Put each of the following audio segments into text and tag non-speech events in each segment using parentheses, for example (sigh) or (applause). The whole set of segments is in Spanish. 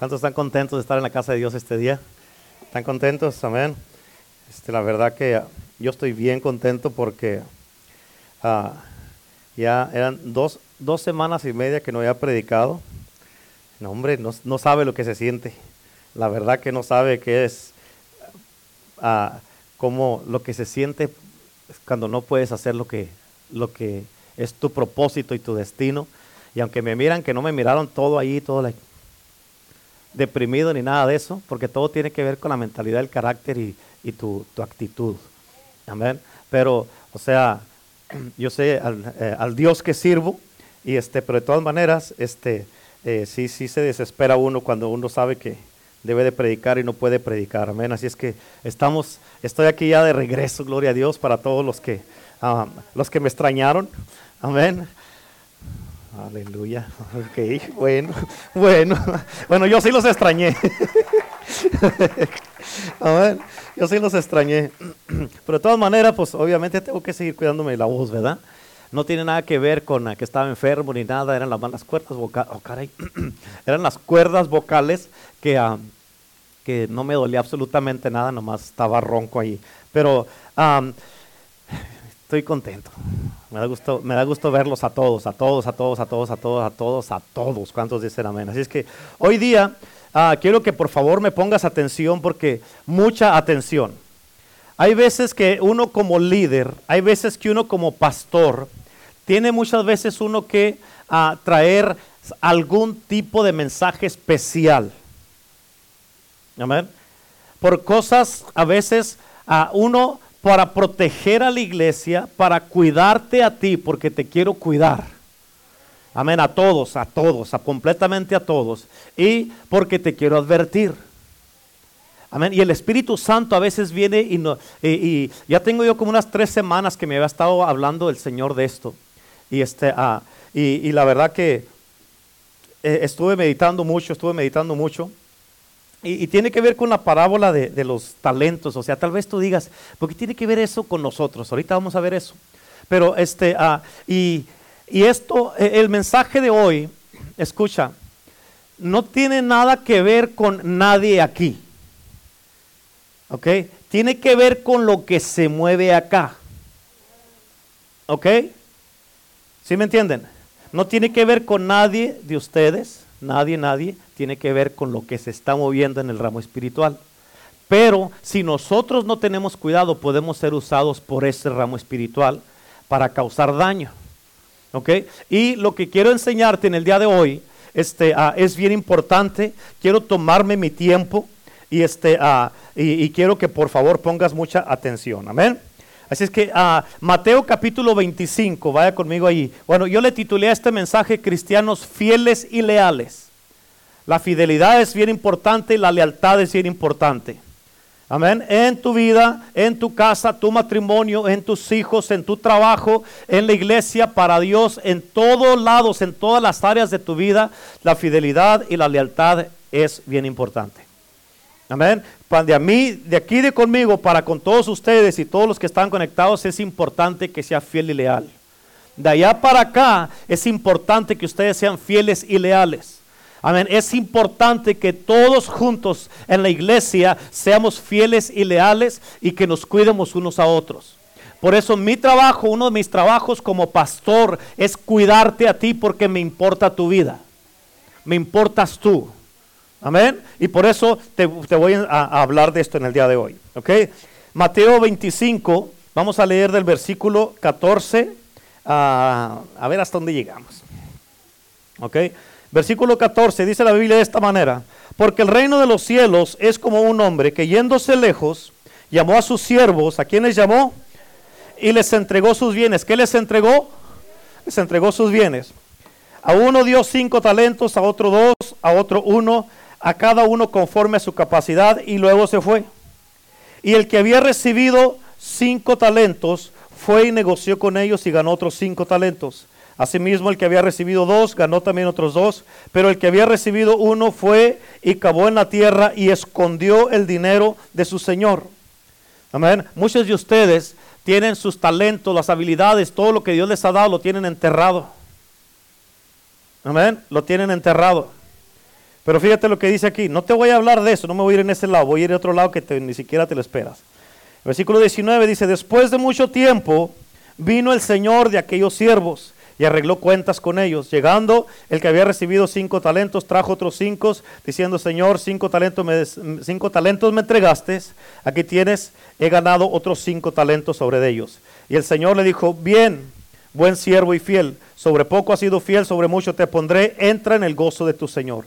¿Cuántos están contentos de estar en la casa de Dios este día? ¿Están contentos? Amén. Este, la verdad que yo estoy bien contento porque ah, ya eran dos, dos, semanas y media que no había predicado. No, hombre, no, sabe lo que se siente. La verdad que no sabe qué es, uh, como lo que se siente cuando no puedes hacer lo que, lo que es tu propósito y tu destino. Y aunque me miran, que no me miraron todo ahí, todo la, deprimido ni nada de eso, porque todo tiene que ver con la mentalidad, el carácter y, tu, actitud. Amén. Pero, o sea, (clears throat) yo sé eh, al, Dios que sirvo, y este, pero de todas maneras, este, eh, sí, sí se desespera uno cuando uno sabe que debe de predicar y no puede predicar. Amén. Así es que estamos, estoy aquí ya de regreso, gloria a Dios, para todos los que, ah, los que me extrañaron. Amén. Aleluya. (laughs) Ok, bueno, bueno. Bueno, yo sí los extrañé. (laughs) ver, Yo sí los extrañé. (clears throat) Pero de todas maneras, pues obviamente tengo que seguir cuidándome de la voz, ¿verdad? No tiene nada que ver con que estaba enfermo ni nada, eran las malas cuerdas vocales. Oh, caray. (clears throat) eran las cuerdas vocales que, ah, que no me dolía absolutamente nada, nomás estaba ronco ahí. Pero estoy contento. Me da gusto, me da gusto verlos a todos, a todos, a todos, a todos, a todos, a todos, a todos. ¿Cuántos dicen amén? Así es que hoy día ah, quiero que por favor me pongas atención porque mucha atención. Hay veces que uno como líder, hay veces que uno como pastor, tiene muchas veces uno que ah, traer algún tipo de mensaje especial. Amén. Por cosas a veces a ah, uno para proteger a la iglesia, para cuidarte a ti, porque te quiero cuidar. Amén, a todos, a todos, a completamente a todos. Y porque te quiero advertir. Amén. Y el Espíritu Santo a veces viene y, no, y, ya tengo yo como unas tres semanas que me había estado hablando el Señor de esto. Y, este, ah, y, la verdad que eh, estuve meditando mucho, estuve meditando mucho. Y, tiene que ver con la parábola de, los talentos. O sea, tal vez tú digas, ¿por qué tiene que ver eso con nosotros? Ahorita vamos a ver eso. Pero este, ah, y, esto, e, el mensaje de hoy, escucha, no tiene nada que ver con nadie aquí. ¿Ok? Tiene que ver con lo que se mueve acá. ¿Ok? ¿Sí me entienden? No tiene que ver con nadie de ustedes, nadie, nadie tiene que ver con lo que se está moviendo en el ramo espiritual. Pero si nosotros no tenemos cuidado, podemos ser usados por ese ramo espiritual para causar daño. ¿Ok? Y lo que quiero enseñarte en el día de hoy este, ah, es bien importante. Quiero tomarme mi tiempo y, este, uh, y, quiero que por favor pongas mucha atención. Amén. Así es que uh, Mateo capítulo 25, vaya conmigo ahí. Bueno, yo le titulé a este mensaje Cristianos fieles y leales. La fidelidad es bien importante y la lealtad es bien importante. Amén. En tu vida, en tu casa, tu matrimonio, en tus hijos, en tu trabajo, en la iglesia, para Dios, en todos lados, en todas las áreas de tu vida, la fidelidad y la lealtad es bien importante. Amén. De, a mí, de aquí de conmigo, para con todos ustedes y todos los que están conectados, es importante que sea fiel y leal. De allá para acá, es importante que ustedes sean fieles y leales. Amén. Es importante que todos juntos en la iglesia seamos fieles y leales y que nos cuidemos unos a otros. Por eso mi trabajo, uno de mis trabajos como pastor es cuidarte a ti porque me importa tu vida. Me importas tú. Amén. Y por eso te, voy a, hablar de esto en el día de hoy. ¿Ok? Mateo 25, vamos a leer del versículo 14 a, a ver hasta dónde llegamos. ¿Ok? Versículo 14 dice la Biblia de esta manera, porque el reino de los cielos es como un hombre que yéndose lejos, llamó a sus siervos, ¿a quienes llamó? Y les entregó sus bienes. ¿Qué les entregó? Les entregó sus bienes. A uno dio cinco talentos, a otro dos, a otro uno, a cada uno conforme a su capacidad y luego se fue. Y el que había recibido cinco talentos fue y negoció con ellos y ganó otros cinco talentos. Asimismo, el que había recibido dos ganó también otros dos, pero el que había recibido uno fue y cavó en la tierra y escondió el dinero de su señor. Amén. Muchos de ustedes tienen sus talentos, las habilidades, todo lo que Dios les ha dado, lo tienen enterrado. Amén. Lo tienen enterrado. Pero fíjate lo que dice aquí. No te voy a hablar de eso, no me voy a ir en ese lado, voy a ir a otro lado que ni siquiera te lo esperas. Versículo 19 dice, después de mucho tiempo vino el Señor de aquellos siervos y arregló cuentas con ellos. Llegando, el que había recibido cinco talentos trajo otros cinco, diciendo, Señor, cinco talentos me, cinco talentos me entregaste, aquí tienes, he ganado otros cinco talentos sobre ellos. Y el Señor le dijo, bien, buen siervo y fiel, sobre poco has sido fiel, sobre mucho te pondré, entra en el gozo de tu Señor.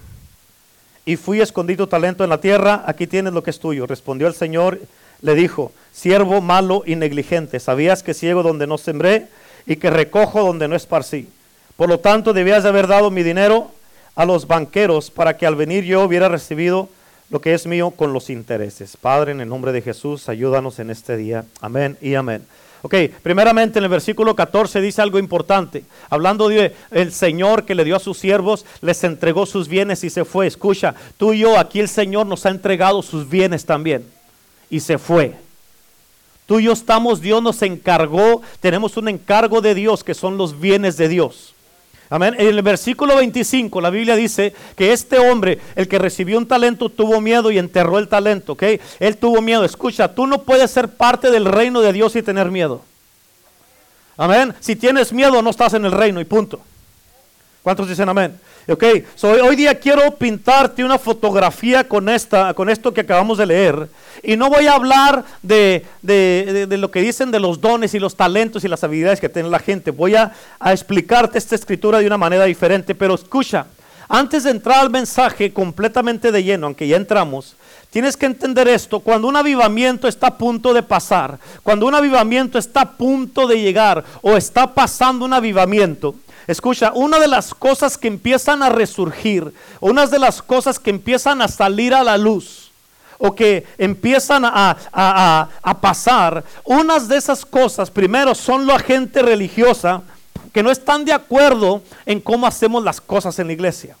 y fui escondido talento en la tierra, aquí tienes lo que es tuyo. Respondió el Señor, le dijo, siervo malo y negligente, ¿sabías que ciego donde no sembré y que recojo donde no esparcí. Por lo tanto, debías de haber dado mi dinero a los banqueros para que al venir yo hubiera recibido lo que es mío con los intereses. Padre, en el nombre de Jesús, ayúdanos en este día. Amén y amén. Ok, primeramente en el versículo 14 dice algo importante. Hablando de el Señor que le dio a sus siervos, les entregó sus bienes y se fue. Escucha, tú y yo, aquí el Señor nos ha entregado sus bienes también. Y se fue. Tú y yo estamos, Dios nos encargó, tenemos un encargo de Dios que son los bienes de Dios. Amén. En el versículo 25 la Biblia dice que este hombre, el que recibió un talento, tuvo miedo y enterró el talento. ¿ok? Él tuvo miedo. Escucha, tú no puedes ser parte del reino de Dios y tener miedo. Amén. Si tienes miedo, no estás en el reino y punto. ¿Cuántos dicen amén? Ok, hoy día quiero pintarte una fotografía con, esta, con esto que acabamos de leer. Y no voy a hablar de, lo que dicen de los dones y los talentos y las habilidades que tiene la gente. Voy a, a explicarte esta escritura de una manera diferente. Pero escucha, antes de entrar al mensaje completamente de lleno, aunque ya entramos, tienes que entender esto. Cuando un avivamiento está a punto de pasar, cuando un avivamiento está a punto de llegar o está pasando un avivamiento, Escucha, una de las cosas que empiezan a resurgir, una de las cosas que empiezan a salir a la luz o que empiezan a, a, pasar, unas de esas cosas, primero, son la gente religiosa que no están de acuerdo en cómo hacemos las cosas en la iglesia.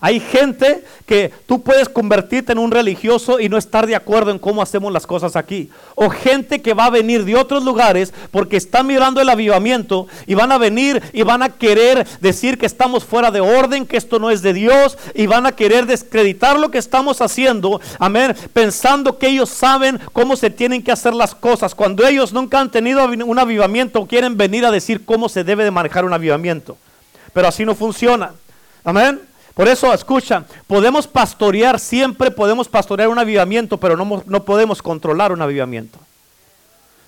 Hay gente que tú puedes convertirte en un religioso y no estar de acuerdo en cómo hacemos las cosas aquí. O gente que va a venir de otros lugares porque está mirando el avivamiento y van a venir y van a querer decir que estamos fuera de orden, que esto no es de Dios y van a querer descreditar lo que estamos haciendo. Amén. Pensando que ellos saben cómo se tienen que hacer las cosas. Cuando ellos nunca han tenido un avivamiento, quieren venir a decir cómo se debe de manejar un avivamiento. Pero así no funciona. Amén. Por eso, escucha, podemos pastorear, siempre podemos pastorear un avivamiento, pero no, no podemos controlar un avivamiento.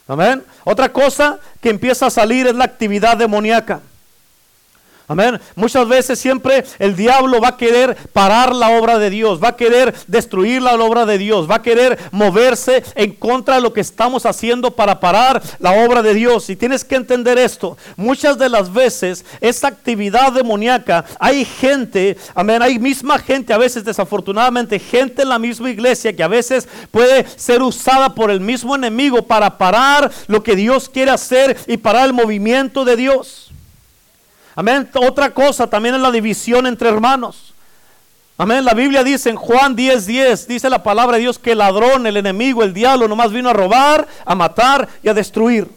Amén. Otra cosa que empieza a salir es la actividad demoníaca. Amén. Muchas veces siempre el diablo va a querer parar la obra de Dios, va a querer destruir la obra de Dios, va a querer moverse en contra de lo que estamos haciendo para parar la obra de Dios. Y tienes que entender esto. Muchas de las veces esa actividad demoníaca, hay gente, amén, hay misma gente, a veces desafortunadamente gente en la misma iglesia que a veces puede ser usada por el mismo enemigo para parar lo que Dios quiere hacer y parar el movimiento de Dios. Amén. Otra cosa también es la división entre hermanos. Amén. La Biblia dice en Juan 10:10, 10, dice la palabra de Dios que el ladrón, el enemigo, el diablo nomás vino a robar, a matar y a destruir.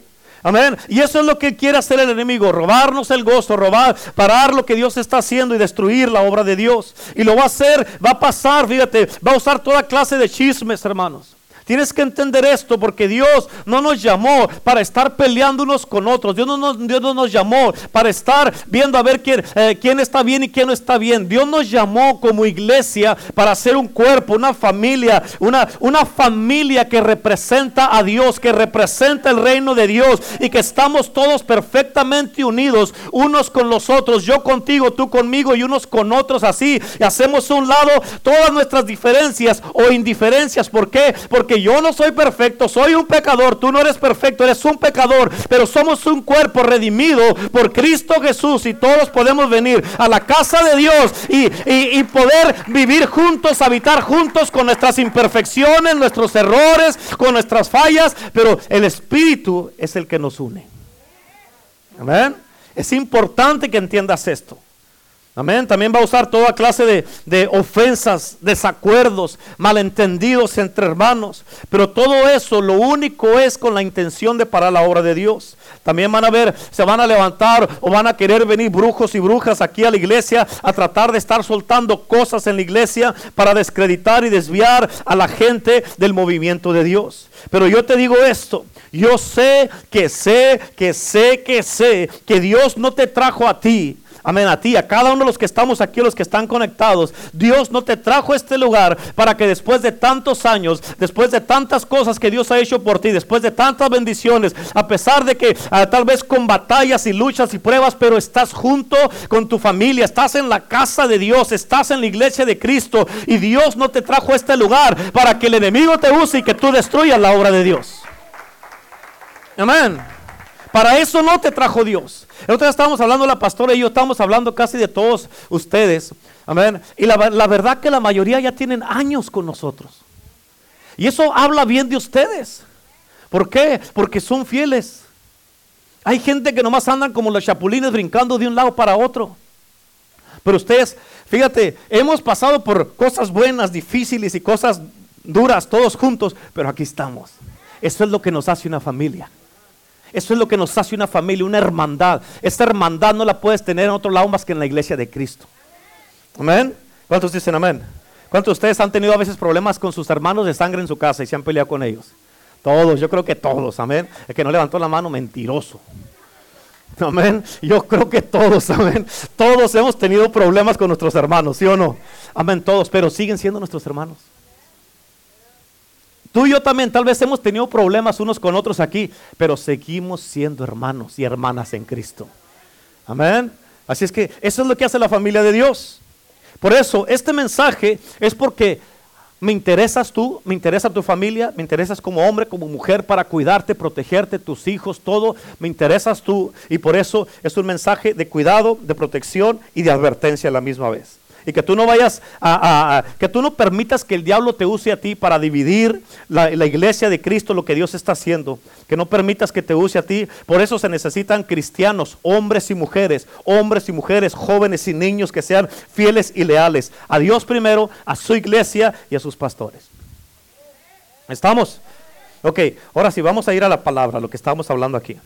Amén. Y eso es lo que quiere hacer el enemigo, robarnos el gozo, robar, parar lo que Dios está haciendo y destruir la obra de Dios. Y lo va a hacer, va a pasar, fíjate, va a usar toda clase de chismes, hermanos. Tienes que entender esto porque Dios no nos llamó para estar peleando unos con otros. Dios no nos, llamó para estar viendo a ver quién, eh, quién está bien y quién no está bien. Dios nos llamó como iglesia para ser un cuerpo, una familia, una, una familia que representa a Dios, que representa el reino de Dios y que estamos todos perfectamente unidos unos con los otros. Yo contigo, tú conmigo y unos con otros así. Y hacemos un lado todas nuestras diferencias o indiferencias. ¿Por qué? Porque yo no soy perfecto, soy un pecador, tú no eres perfecto, eres un pecador, pero somos un cuerpo redimido por Cristo Jesús y todos podemos venir a la casa de Dios y, y poder vivir juntos, habitar juntos con nuestras imperfecciones, nuestros errores, con nuestras fallas, pero el Espíritu es el que nos une. Amén. Es importante que entiendas esto. Amén. También va a usar toda clase de, ofensas, desacuerdos, malentendidos entre hermanos. Pero todo eso lo único es con la intención de parar la obra de Dios. También van a ver, se van a levantar o van a querer venir brujos y brujas aquí a la iglesia a tratar de estar soltando cosas en la iglesia para descreditar y desviar a la gente del movimiento de Dios. Pero yo te digo esto, yo sé que sé, que sé, que sé que Dios no te trajo a ti Amén, a ti, a cada uno de los que estamos aquí, los que están conectados. Dios no te trajo a este lugar para que después de tantos años, después de tantas cosas que Dios ha hecho por ti, después de tantas bendiciones, a pesar de que ah, tal vez con batallas y luchas y pruebas, pero estás junto con tu familia, estás en la casa de Dios, estás en la iglesia de Cristo y Dios no te trajo a este lugar para que el enemigo te use y que tú destruyas la obra de Dios. Amén. Para eso no te trajo Dios. El otro día estábamos hablando, la pastora y yo estábamos hablando casi de todos ustedes. Amén. Y la, verdad que la mayoría ya tienen años con nosotros. Y eso habla bien de ustedes. ¿Por qué? Porque son fieles. Hay gente que nomás andan como los chapulines brincando de un lado para otro. Pero ustedes, fíjate, hemos pasado por cosas buenas, difíciles y cosas duras todos juntos, pero aquí estamos. Eso es lo que nos hace una familia. Eso es lo que nos hace una familia, una hermandad. Esta hermandad no la puedes tener en otro lado más que en la iglesia de Cristo. Amén. ¿Cuántos dicen amén? ¿Cuántos de ustedes han tenido a veces problemas con sus hermanos de sangre en su casa y se han peleado con ellos? Todos, yo creo que todos, amén. El que no levantó la mano, mentiroso. Amén. Yo creo que todos, amén. Todos hemos tenido problemas con nuestros hermanos, ¿sí o no? Amén, todos, pero siguen siendo nuestros hermanos. Tú y yo también tal vez hemos tenido problemas unos con otros aquí, pero seguimos siendo hermanos y hermanas en Cristo. Amén. Así es que eso es lo que hace la familia de Dios. Por eso, este mensaje es porque me interesas tú, me interesa tu familia, me interesas como hombre, como mujer para cuidarte, protegerte, tus hijos, todo. Me interesas tú y por eso es un mensaje de cuidado, de protección y de advertencia a la misma vez. Y que tú no vayas a, que tú no permitas que el diablo te use a ti para dividir la, la, iglesia de Cristo, lo que Dios está haciendo. Que no permitas que te use a ti. Por eso se necesitan cristianos, hombres y mujeres, hombres y mujeres, jóvenes y niños que sean fieles y leales a Dios primero, a su iglesia y a sus pastores. ¿Estamos? Ok, ahora sí, vamos a ir a la palabra, lo que estamos hablando aquí.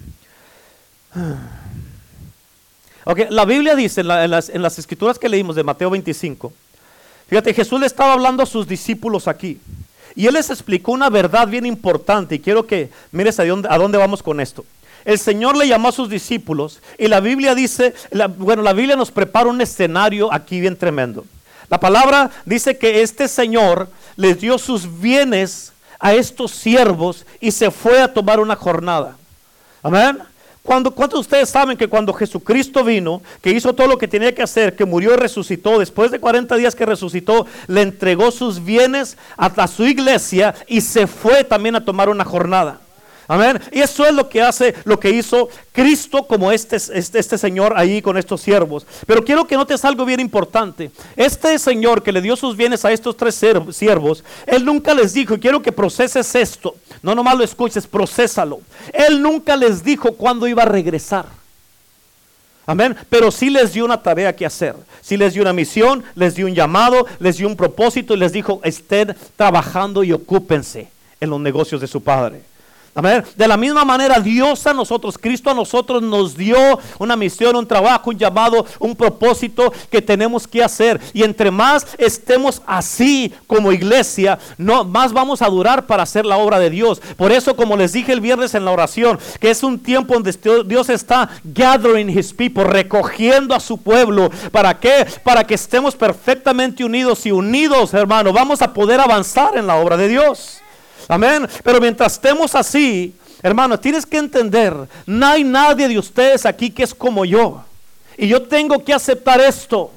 Okay, la Biblia dice en, las, en, las, escrituras que leímos de Mateo 25, fíjate, Jesús le estaba hablando a sus discípulos aquí. Y él les explicó una verdad bien importante y quiero que mires a dónde, a dónde vamos con esto. El Señor le llamó a sus discípulos y la Biblia dice, la, bueno, la Biblia nos prepara un escenario aquí bien tremendo. La palabra dice que este Señor les dio sus bienes a estos siervos y se fue a tomar una jornada. Amén. Cuando, ¿Cuántos de ustedes saben que cuando Jesucristo vino, que hizo todo lo que tenía que hacer, que murió y resucitó, después de 40 días que resucitó, le entregó sus bienes a su iglesia y se fue también a tomar una jornada? Amén. Y eso es lo que hace, lo que hizo Cristo como este, este, este, Señor ahí con estos siervos. Pero quiero que notes algo bien importante. Este Señor que le dio sus bienes a estos tres siervos, Él nunca les dijo, quiero que proceses esto. No nomás lo escuches, procésalo. Él nunca les dijo cuándo iba a regresar. Amén. Pero sí les dio una tarea que hacer. Sí les dio una misión, les dio un llamado, les dio un propósito y les dijo, estén trabajando y ocúpense en los negocios de su Padre. De la misma manera, Dios a nosotros, Cristo a nosotros nos dio una misión, un trabajo, un llamado, un propósito que tenemos que hacer. Y entre más estemos así como iglesia, no, más vamos a durar para hacer la obra de Dios. Por eso, como les dije el viernes en la oración, que es un tiempo donde Dios está gathering his people, recogiendo a su pueblo. ¿Para qué? Para que estemos perfectamente unidos y unidos, hermano. Vamos a poder avanzar en la obra de Dios. Amén. Pero mientras estemos así, hermano, tienes que entender, no hay nadie de ustedes aquí que es como yo. Y yo tengo que aceptar esto.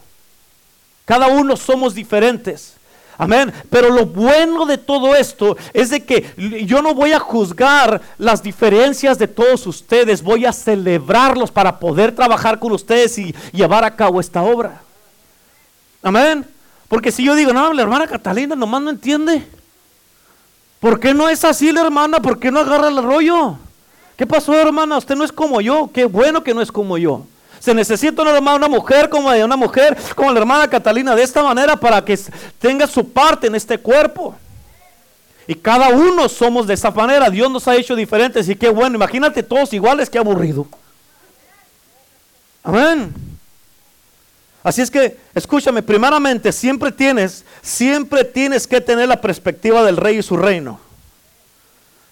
Cada uno somos diferentes. Amén. Pero lo bueno de todo esto es de que yo no voy a juzgar las diferencias de todos ustedes, voy a celebrarlos para poder trabajar con ustedes y llevar a cabo esta obra. Amén. Porque si yo digo, no, la hermana Catalina nomás no entiende. ¿Por qué no es así la hermana? ¿Por qué no agarra el rollo? ¿Qué pasó hermana? Usted no es como yo. Qué bueno que no es como yo. Se necesita una hermana, una mujer como una mujer como la hermana Catalina de esta manera para que tenga su parte en este cuerpo. Y cada uno somos de esa manera. Dios nos ha hecho diferentes y qué bueno. Imagínate todos iguales, qué aburrido. Amén. Así es que, escúchame, primeramente, siempre tienes, siempre tienes que tener la perspectiva del rey y su reino.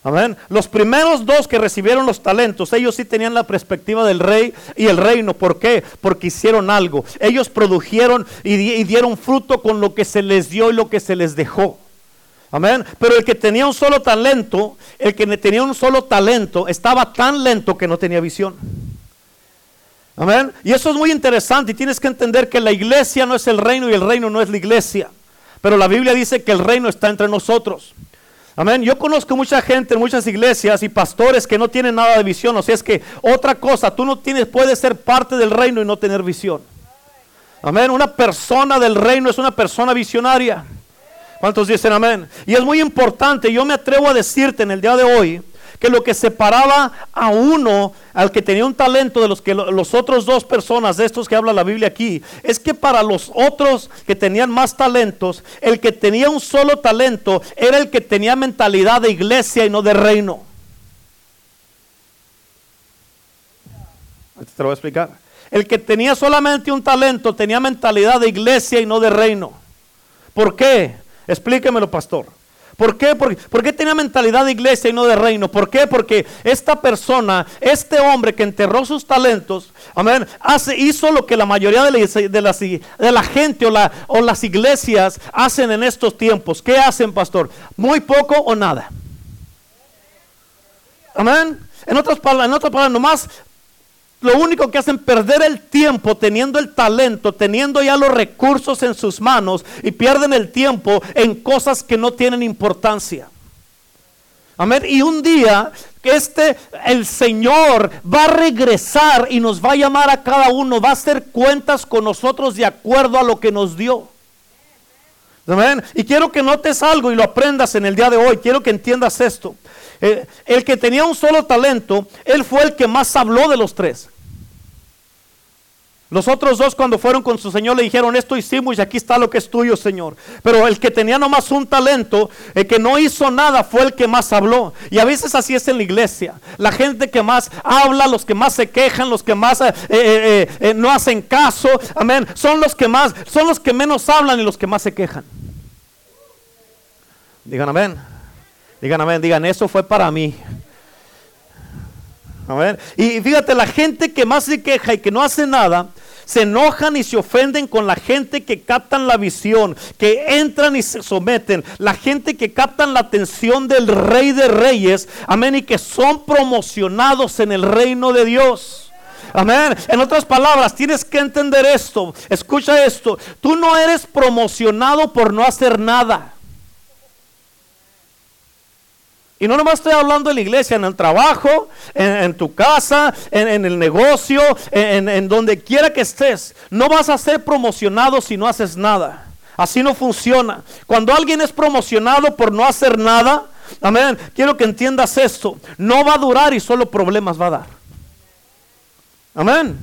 Amén. Los primeros dos que recibieron los talentos, ellos sí tenían la perspectiva del rey y el reino. ¿Por qué? Porque hicieron algo. Ellos produjeron y, dieron fruto con lo que se les dio y lo que se les dejó. Amén. Pero el que tenía un solo talento, el que tenía un solo talento, estaba tan lento que no tenía visión. Amén. Y eso es muy interesante y tienes que entender que la iglesia no es el reino y el reino no es la iglesia. Pero la Biblia dice que el reino está entre nosotros. Amén. Yo conozco mucha gente en muchas iglesias y pastores que no tienen nada de visión. O sea, es que otra cosa, tú no tienes, puedes ser parte del reino y no tener visión. Amén. Una persona del reino es una persona visionaria. ¿Cuántos dicen amén? Y es muy importante, yo me atrevo a decirte en el día de hoy, que lo que separaba a uno, al que tenía un talento de los que los otros dos personas de estos que habla la Biblia aquí, es que para los otros que tenían más talentos, el que tenía un solo talento era el que tenía mentalidad de iglesia y no de reino. Te lo voy a explicar. El que tenía solamente un talento tenía mentalidad de iglesia y no de reino. ¿Por qué? Explíquemelo, pastor. ¿Por qué? ¿Por qué tenía mentalidad de iglesia y no de reino? ¿Por qué? Porque esta persona, este hombre que enterró sus talentos, amén, hace, hizo lo que la mayoría de la, gente o las iglesias hacen en estos tiempos. ¿Qué hacen, pastor? Muy poco o nada. Amén. En otras palabras, en otras palabras, nomás lo único que hacen perder el tiempo teniendo el talento, teniendo ya los recursos en sus manos y pierden el tiempo en cosas que no tienen importancia. Amén. Y un día este el Señor va a regresar y nos va a llamar a cada uno, va a hacer cuentas con nosotros de acuerdo a lo que nos dio. Y quiero que notes algo y lo aprendas en el día de hoy. Quiero que entiendas esto. Eh, el que tenía un solo talento, él fue el que más habló de los tres. Los otros dos cuando fueron con su Señor le dijeron, esto hicimos y aquí está lo que es tuyo, Señor. Pero el que tenía nomás un talento, el que no hizo nada, fue el que más habló. Y a veces así es en la iglesia. La gente que más habla, los que más se quejan, los que más eh, eh, no hacen caso, amén, son los que más, son los que menos hablan y los que más se quejan. Digan amén. Digan amén, digan, eso fue para mí. Y fíjate, la gente que más se queja y que no hace nada, se enojan y se ofenden con la gente que captan la visión, que entran y se someten, la gente que captan la atención del rey de reyes, amén, y que son promocionados en el reino de Dios. Amén. En otras palabras, tienes que entender esto. Escucha esto. Tú no eres promocionado por no hacer nada. Y no nomás estoy hablando de la iglesia, en el trabajo, en, tu casa, en, el negocio, en, donde quiera que estés. No vas a ser promocionado si no haces nada. Así no funciona. Cuando alguien es promocionado por no hacer nada, amén, quiero que entiendas esto. No va a durar y solo problemas va a dar. Amén.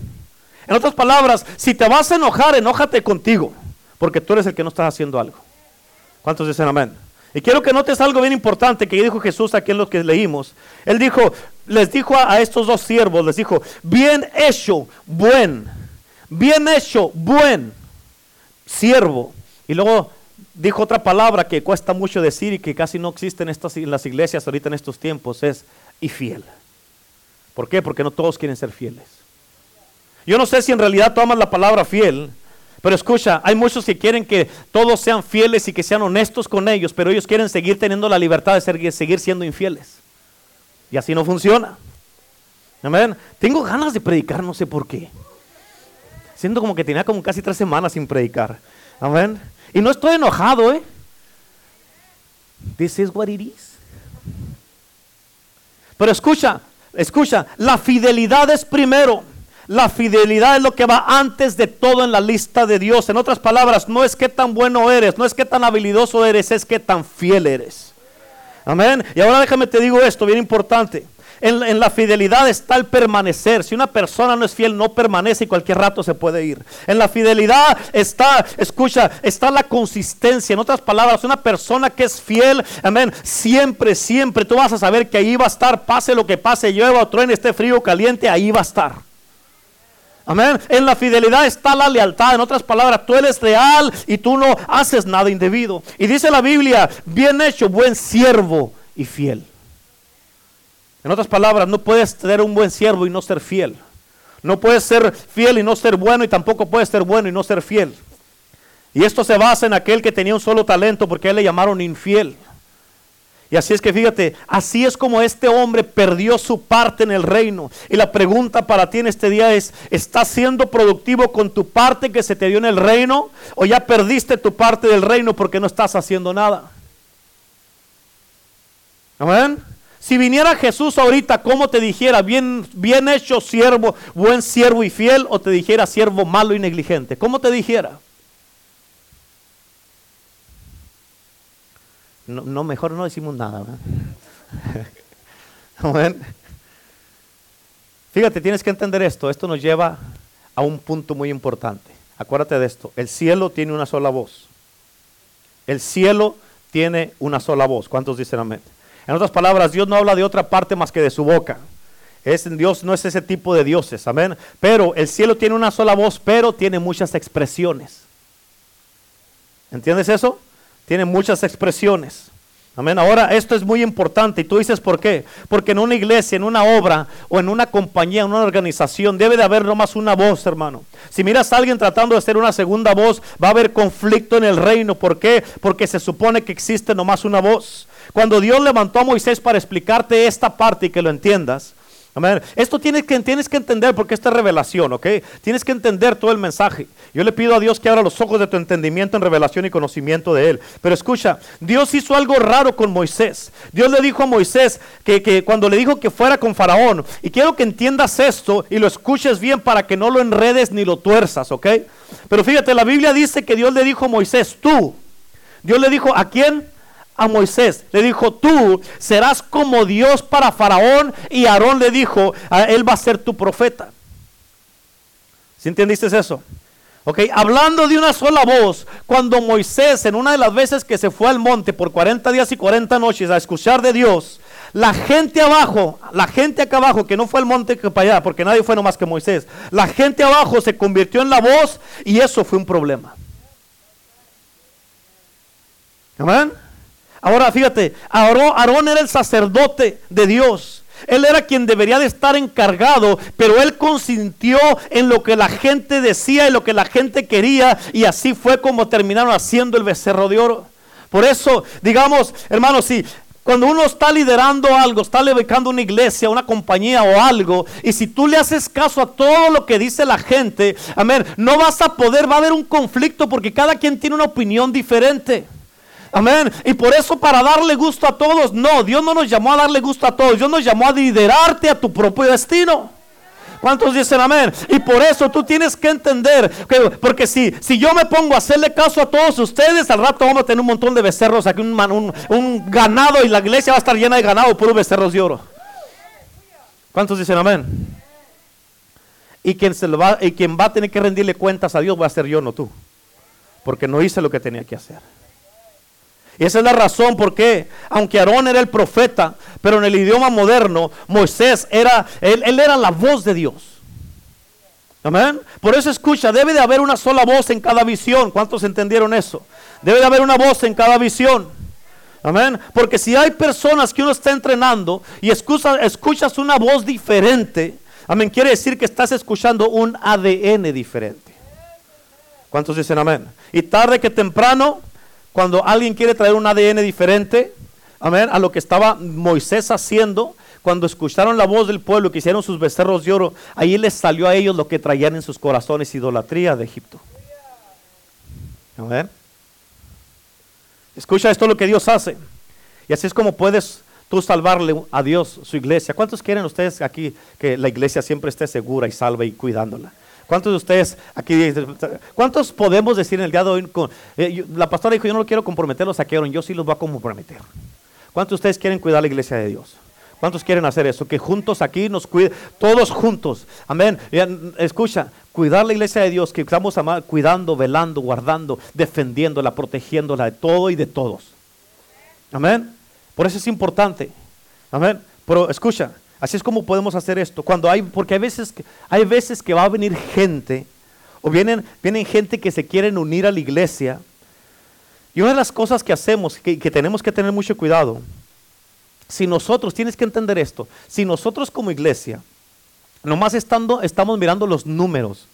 En otras palabras, si te vas a enojar, enójate contigo, porque tú eres el que no estás haciendo algo. ¿Cuántos dicen amén? Y quiero que notes algo bien importante que dijo Jesús aquí en lo que leímos. Él dijo, les dijo a, estos dos siervos, les dijo, bien hecho, buen, bien hecho, buen siervo. Y luego dijo otra palabra que cuesta mucho decir y que casi no existe en, estas, en las iglesias ahorita en estos tiempos, es y fiel. ¿Por qué? Porque no todos quieren ser fieles. Yo no sé si en realidad tomas la palabra fiel, pero escucha, hay muchos que quieren que todos sean fieles y que sean honestos con ellos, pero ellos quieren seguir teniendo la libertad de seguir siendo infieles. Y así no funciona. Amén. Tengo ganas de predicar, no sé por qué. Siento como que tenía como casi tres semanas sin predicar. Amén. Y no estoy enojado, ¿eh? This is what it is. Pero escucha, escucha, la fidelidad es primero. La fidelidad es lo que va antes de todo en la lista de Dios. En otras palabras, no es que tan bueno eres, no es que tan habilidoso eres, es que tan fiel eres. Amén. Y ahora déjame te digo esto, bien importante. En, la fidelidad está el permanecer. Si una persona no es fiel, no permanece y cualquier rato se puede ir. En la fidelidad está, escucha, está la consistencia. En otras palabras, una persona que es fiel, amén, siempre, siempre tú vas a saber que ahí va a estar, pase lo que pase, llueva o truene, esté frío o caliente, ahí va a estar. Amén. En la fidelidad está la lealtad. En otras palabras, tú eres real y tú no haces nada indebido. Y dice la Biblia, bien hecho, buen siervo y fiel. En otras palabras, no puedes tener un buen siervo y no ser fiel. No puedes ser fiel y no ser bueno y tampoco puedes ser bueno y no ser fiel. Y esto se basa en aquel que tenía un solo talento porque a él le llamaron infiel. Y así es que fíjate, así es como este hombre perdió su parte en el reino. Y la pregunta para ti en este día es, ¿estás siendo productivo con tu parte que se te dio en el reino? ¿O ya perdiste tu parte del reino porque no estás haciendo nada? Amén. Si viniera Jesús ahorita, ¿cómo te dijera? Bien, bien hecho siervo, buen siervo y fiel, o te dijera siervo malo y negligente. ¿Cómo te dijera? No, mejor no decimos nada. (laughs) Fíjate, tienes que entender esto. Esto nos lleva a un punto muy importante. Acuérdate de esto. El cielo tiene una sola voz. El cielo tiene una sola voz. ¿Cuántos dicen amén? En otras palabras, Dios no habla de otra parte más que de su boca. Es, Dios no es ese tipo de dioses, amén. Pero el cielo tiene una sola voz, pero tiene muchas expresiones. ¿Entiendes eso? Tiene muchas expresiones. Amén. Ahora, esto es muy importante. Y tú dices, ¿por qué? Porque en una iglesia, en una obra o en una compañía, en una organización, debe de haber nomás una voz, hermano. Si miras a alguien tratando de hacer una segunda voz, va a haber conflicto en el reino. ¿Por qué? Porque se supone que existe nomás una voz. Cuando Dios levantó a Moisés para explicarte esta parte y que lo entiendas, esto tienes que, tienes que entender porque esta es revelación, ¿ok? Tienes que entender todo el mensaje. Yo le pido a Dios que abra los ojos de tu entendimiento en revelación y conocimiento de Él. Pero escucha, Dios hizo algo raro con Moisés. Dios le dijo a Moisés que, que cuando le dijo que fuera con Faraón, y quiero que entiendas esto y lo escuches bien para que no lo enredes ni lo tuerzas, ¿ok? Pero fíjate, la Biblia dice que Dios le dijo a Moisés, tú. Dios le dijo, ¿a quién? A Moisés. Le dijo, tú serás como Dios para Faraón. Y Aarón le dijo, él va a ser tu profeta. ¿Sí entendiste eso? Ok, hablando de una sola voz, cuando Moisés en una de las veces que se fue al monte por 40 días y 40 noches a escuchar de Dios, la gente abajo, la gente acá abajo, que no fue al monte que para allá, porque nadie fue nomás que Moisés, la gente abajo se convirtió en la voz y eso fue un problema. Amén. Ahora fíjate, Aarón, era el sacerdote de Dios. Él era quien debería de estar encargado, pero él consintió en lo que la gente decía y lo que la gente quería, y así fue como terminaron haciendo el becerro de oro. Por eso, digamos, hermanos, si cuando uno está liderando algo, está levantando una iglesia, una compañía o algo, y si tú le haces caso a todo lo que dice la gente, amén, no vas a poder, va a haber un conflicto porque cada quien tiene una opinión diferente. Amén. Y por eso para darle gusto a todos, no, Dios no nos llamó a darle gusto a todos, Dios nos llamó a liderarte a tu propio destino. ¿Cuántos dicen amén? Y por eso tú tienes que entender, que, porque si, si yo me pongo a hacerle caso a todos ustedes, al rato vamos a tener un montón de becerros aquí, un, un, un ganado y la iglesia va a estar llena de ganado, puros becerros de oro. ¿Cuántos dicen amén? Y quien, se lo va, y quien va a tener que rendirle cuentas a Dios va a ser yo, no tú. Porque no hice lo que tenía que hacer. Y esa es la razón por qué, aunque Aarón era el profeta, pero en el idioma moderno, Moisés era, él, él era la voz de Dios. Amén. Por eso escucha, debe de haber una sola voz en cada visión. ¿Cuántos entendieron eso? Debe de haber una voz en cada visión. Amén. Porque si hay personas que uno está entrenando y escuchas una voz diferente, amén, quiere decir que estás escuchando un ADN diferente. ¿Cuántos dicen amén? Y tarde que temprano cuando alguien quiere traer un ADN diferente, amén, a lo que estaba Moisés haciendo, cuando escucharon la voz del pueblo que hicieron sus becerros de oro, ahí les salió a ellos lo que traían en sus corazones, idolatría de Egipto. Amén. Escucha esto lo que Dios hace. Y así es como puedes tú salvarle a Dios su iglesia. ¿Cuántos quieren ustedes aquí que la iglesia siempre esté segura y salva y cuidándola? ¿Cuántos de ustedes aquí, cuántos podemos decir en el día de hoy? Eh, la pastora dijo, yo no lo quiero comprometer, los saquearon, yo sí los voy a comprometer. ¿Cuántos de ustedes quieren cuidar la iglesia de Dios? ¿Cuántos quieren hacer eso? Que juntos aquí nos cuiden, todos juntos. Amén. Escucha, cuidar la iglesia de Dios, que estamos cuidando, velando, guardando, defendiéndola, protegiéndola de todo y de todos. Amén. Por eso es importante. Amén. Pero escucha, así es como podemos hacer esto. Cuando hay, porque hay veces, hay veces que va a venir gente, o vienen, vienen gente que se quieren unir a la iglesia. Y una de las cosas que hacemos, que, que tenemos que tener mucho cuidado, si nosotros, tienes que entender esto, si nosotros como iglesia, nomás estando, estamos mirando los números,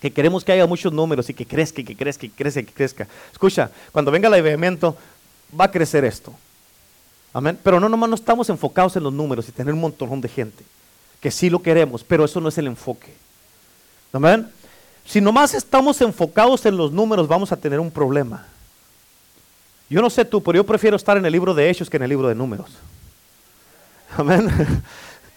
que queremos que haya muchos números y que crezca, que crezca, que crezca, que crezca. Escucha, cuando venga el avivamiento, va a crecer esto. Amén. Pero no nomás no estamos enfocados en los números y tener un montón de gente, que sí lo queremos, pero eso no es el enfoque. Amén. Si nomás estamos enfocados en los números, vamos a tener un problema. Yo no sé tú, pero yo prefiero estar en el libro de Hechos que en el libro de Números. Amén.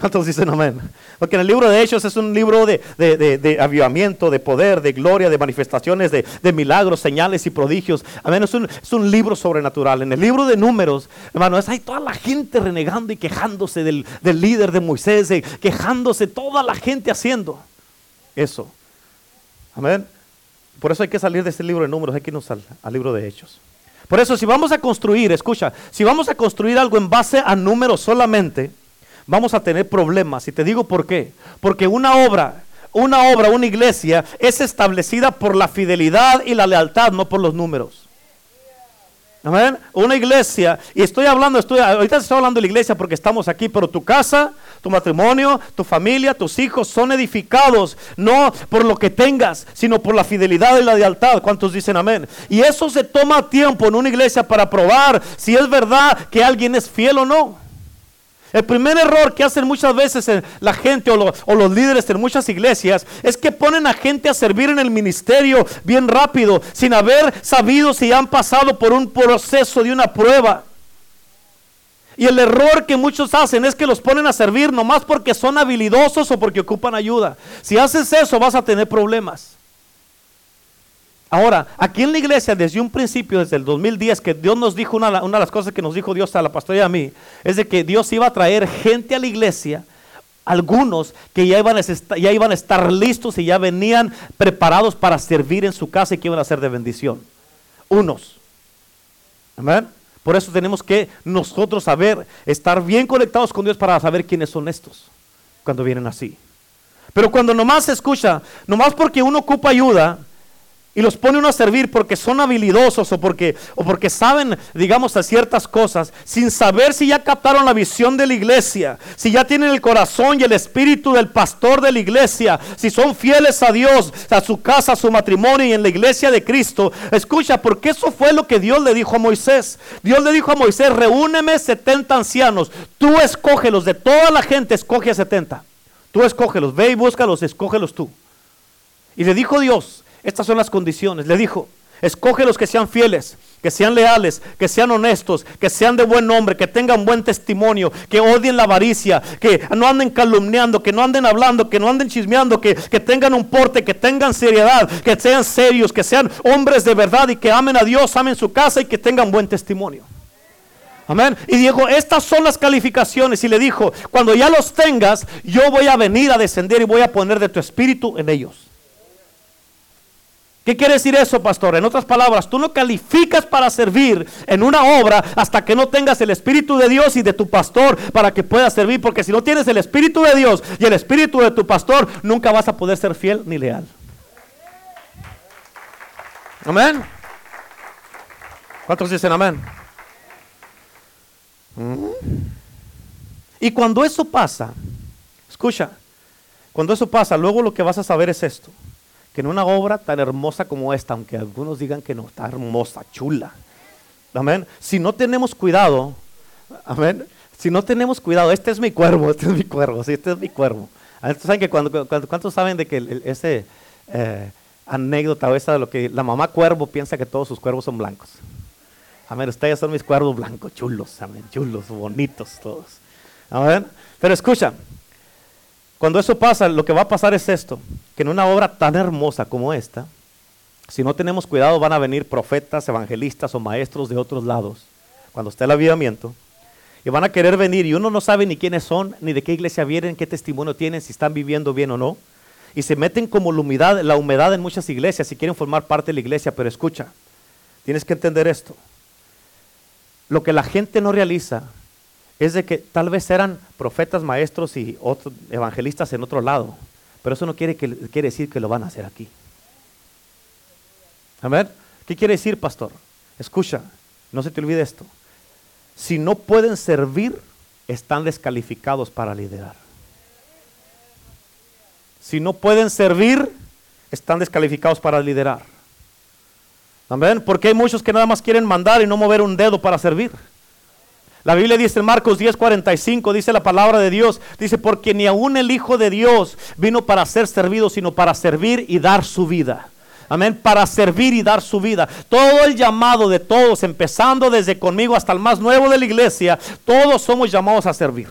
¿Cuántos dicen amén? Porque en el libro de Hechos es un libro de, avivamiento, de poder, de gloria, de manifestaciones, de, milagros, señales y prodigios. Amén. Es un, es un, libro sobrenatural. En el libro de Números, hermano, es ahí toda la gente renegando y quejándose del, líder de Moisés, quejándose, toda la gente haciendo eso. Amén. Por eso hay que salir de este libro de Números, hay que irnos al libro de Hechos. Por eso, si vamos a construir, escucha, si vamos a construir algo en base a números solamente, vamos a tener problemas. Y te digo por qué. Porque una obra, una obra, una iglesia es establecida por la fidelidad y la lealtad, no por los números. Amén. Una iglesia, y estoy hablando, estoy, ahorita estoy hablando de la iglesia porque estamos aquí, pero tu casa, tu matrimonio, tu familia, tus hijos son edificados no por lo que tengas, sino por la fidelidad y la lealtad. ¿Cuántos dicen amén? Y eso se toma tiempo en una iglesia para probar si es verdad que alguien es fiel o no. El primer error que hacen muchas veces la gente o, los líderes en muchas iglesias es que ponen a gente a servir en el ministerio bien rápido, sin haber sabido si han pasado por un proceso de una prueba. Y el error que muchos hacen es que los ponen a servir nomás porque son habilidosos o porque ocupan ayuda. Si haces eso vas a tener problemas. Ahora, aquí en la iglesia, desde un principio, desde el 2010, que Dios nos dijo, una, de las cosas que nos dijo Dios a la pastora y a mí, es de que Dios iba a traer gente a la iglesia, algunos que ya iban, a estar, ya iban a estar listos y ya venían preparados para servir en su casa y que iban a ser de bendición. Unos. Amén. Por eso tenemos que nosotros saber, estar bien conectados con Dios para saber quiénes son estos cuando vienen así. Pero cuando nomás se escucha, nomás porque uno ocupa ayuda, y los pone uno a servir porque son habilidosos o porque, o porque saben, digamos, a ciertas cosas, sin saber si ya captaron la visión de la iglesia, si ya tienen el corazón y el espíritu del pastor de la iglesia, si son fieles a Dios, a su casa, a su matrimonio y en la iglesia de Cristo. Escucha, porque eso fue lo que Dios le dijo a Moisés. Dios le dijo a Moisés, reúneme 70 ancianos, tú escógelos, de toda la gente escoge a 70. Tú escógelos, ve y búscalos, escógelos tú. Y le dijo Dios, estas son las condiciones. Le dijo, escoge los que sean fieles, que sean leales, que sean honestos, que sean de buen nombre, que tengan buen testimonio, que odien la avaricia, que no anden calumniando, que no anden hablando, que no anden chismeando, que, que tengan un porte, que tengan seriedad, que sean serios, que sean hombres de verdad y que amen a Dios, amen su casa y que tengan buen testimonio. Amén. Y dijo, estas son las calificaciones. Y le dijo, cuando ya los tengas, yo voy a venir a descender y voy a poner de tu espíritu en ellos. ¿Qué quiere decir eso, pastor? En otras palabras, tú no calificas para servir en una obra hasta que no tengas el Espíritu de Dios y de tu pastor para que puedas servir, porque si no tienes el Espíritu de Dios y el Espíritu de tu pastor, nunca vas a poder ser fiel ni leal. Amén. ¿Cuántos dicen amén? Mm. Y cuando eso pasa, escucha, cuando eso pasa, luego lo que vas a saber es esto que en una obra tan hermosa como esta, aunque algunos digan que no, está hermosa, chula. Amén. Si no tenemos cuidado, amén. Si no tenemos cuidado, este es mi cuervo, este es mi cuervo, sí, este es mi cuervo. ¿Saben que cuando, ¿Cuántos saben de que ese eh, anécdota o esa de lo que la mamá cuervo piensa que todos sus cuervos son blancos? Amén. Ustedes son mis cuervos blancos, chulos, amén. Chulos, bonitos todos. Amén. Pero escucha, cuando eso pasa, lo que va a pasar es esto, que en una obra tan hermosa como esta, si no tenemos cuidado van a venir profetas, evangelistas o maestros de otros lados, cuando esté el avivamiento, y van a querer venir y uno no sabe ni quiénes son, ni de qué iglesia vienen, qué testimonio tienen, si están viviendo bien o no. Y se meten como la humedad, la humedad en muchas iglesias si quieren formar parte de la iglesia, pero escucha, tienes que entender esto. Lo que la gente no realiza es de que tal vez eran profetas, maestros y otros evangelistas en otro lado, pero eso no quiere, que, quiere decir que lo van a hacer aquí. Amén. ¿Qué quiere decir, pastor? Escucha, no se te olvide esto si no pueden servir, están descalificados para liderar. Si no pueden servir, están descalificados para liderar. ¿Amén? Porque hay muchos que nada más quieren mandar y no mover un dedo para servir. La Biblia dice en Marcos 10:45, dice la palabra de Dios, dice, porque ni aún el Hijo de Dios vino para ser servido, sino para servir y dar su vida. Amén. Para servir y dar su vida. Todo el llamado de todos, empezando desde conmigo hasta el más nuevo de la iglesia, todos somos llamados a servir.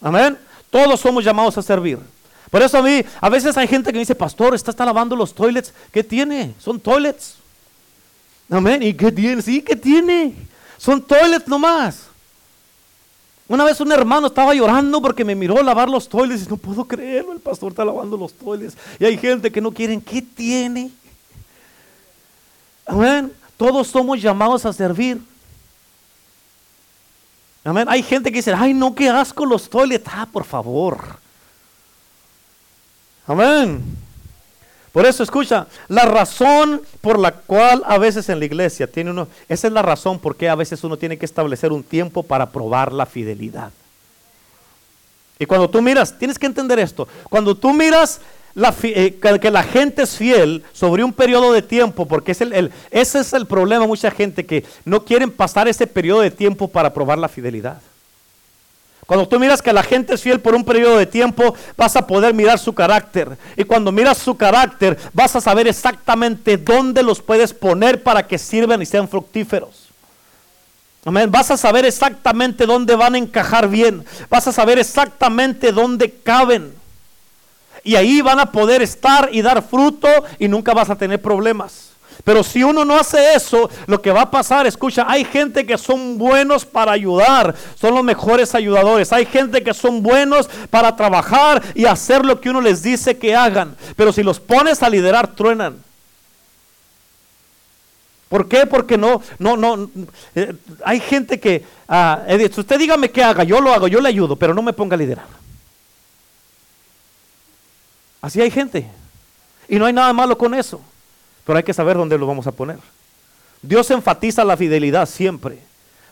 Amén. Todos somos llamados a servir. Por eso a mí, a veces hay gente que me dice, pastor, ¿está, está lavando los toilets? ¿Qué tiene? Son toilets. Amén. ¿Y qué tiene? Sí, ¿qué tiene? Son toilets nomás. Una vez un hermano estaba llorando porque me miró lavar los toiles y no puedo creerlo, el pastor está lavando los toiles. Y hay gente que no quieren, ¿qué tiene? Amén. Todos somos llamados a servir. Amén. Hay gente que dice, ay no, qué asco los toilets. Ah, por favor. Amén. Por eso escucha, la razón por la cual a veces en la iglesia tiene uno, esa es la razón por qué a veces uno tiene que establecer un tiempo para probar la fidelidad. Y cuando tú miras, tienes que entender esto, cuando tú miras eh, que la gente es fiel sobre un periodo de tiempo, porque es el, ese es el problema, mucha gente que no quieren pasar ese periodo de tiempo para probar la fidelidad. Cuando tú miras que la gente es fiel por un periodo de tiempo, vas a poder mirar su carácter. Y cuando miras su carácter, vas a saber exactamente dónde los puedes poner para que sirvan y sean fructíferos. Amén. Vas a saber exactamente dónde van a encajar bien. Vas a saber exactamente dónde caben. Y ahí van a poder estar y dar fruto y nunca vas a tener problemas. Pero si uno no hace eso, lo que va a pasar, escucha, hay gente que son buenos para ayudar, son los mejores ayudadores. Hay gente que son buenos para trabajar y hacer lo que uno les dice que hagan. Pero si los pones a liderar, truenan. ¿Por qué? Porque no, no, no. Eh, hay gente que, ah, usted dígame qué haga, yo lo hago, yo le ayudo, pero no me ponga a liderar. Así hay gente. Y no hay nada malo con eso. Pero hay que saber dónde lo vamos a poner. Dios enfatiza la fidelidad siempre.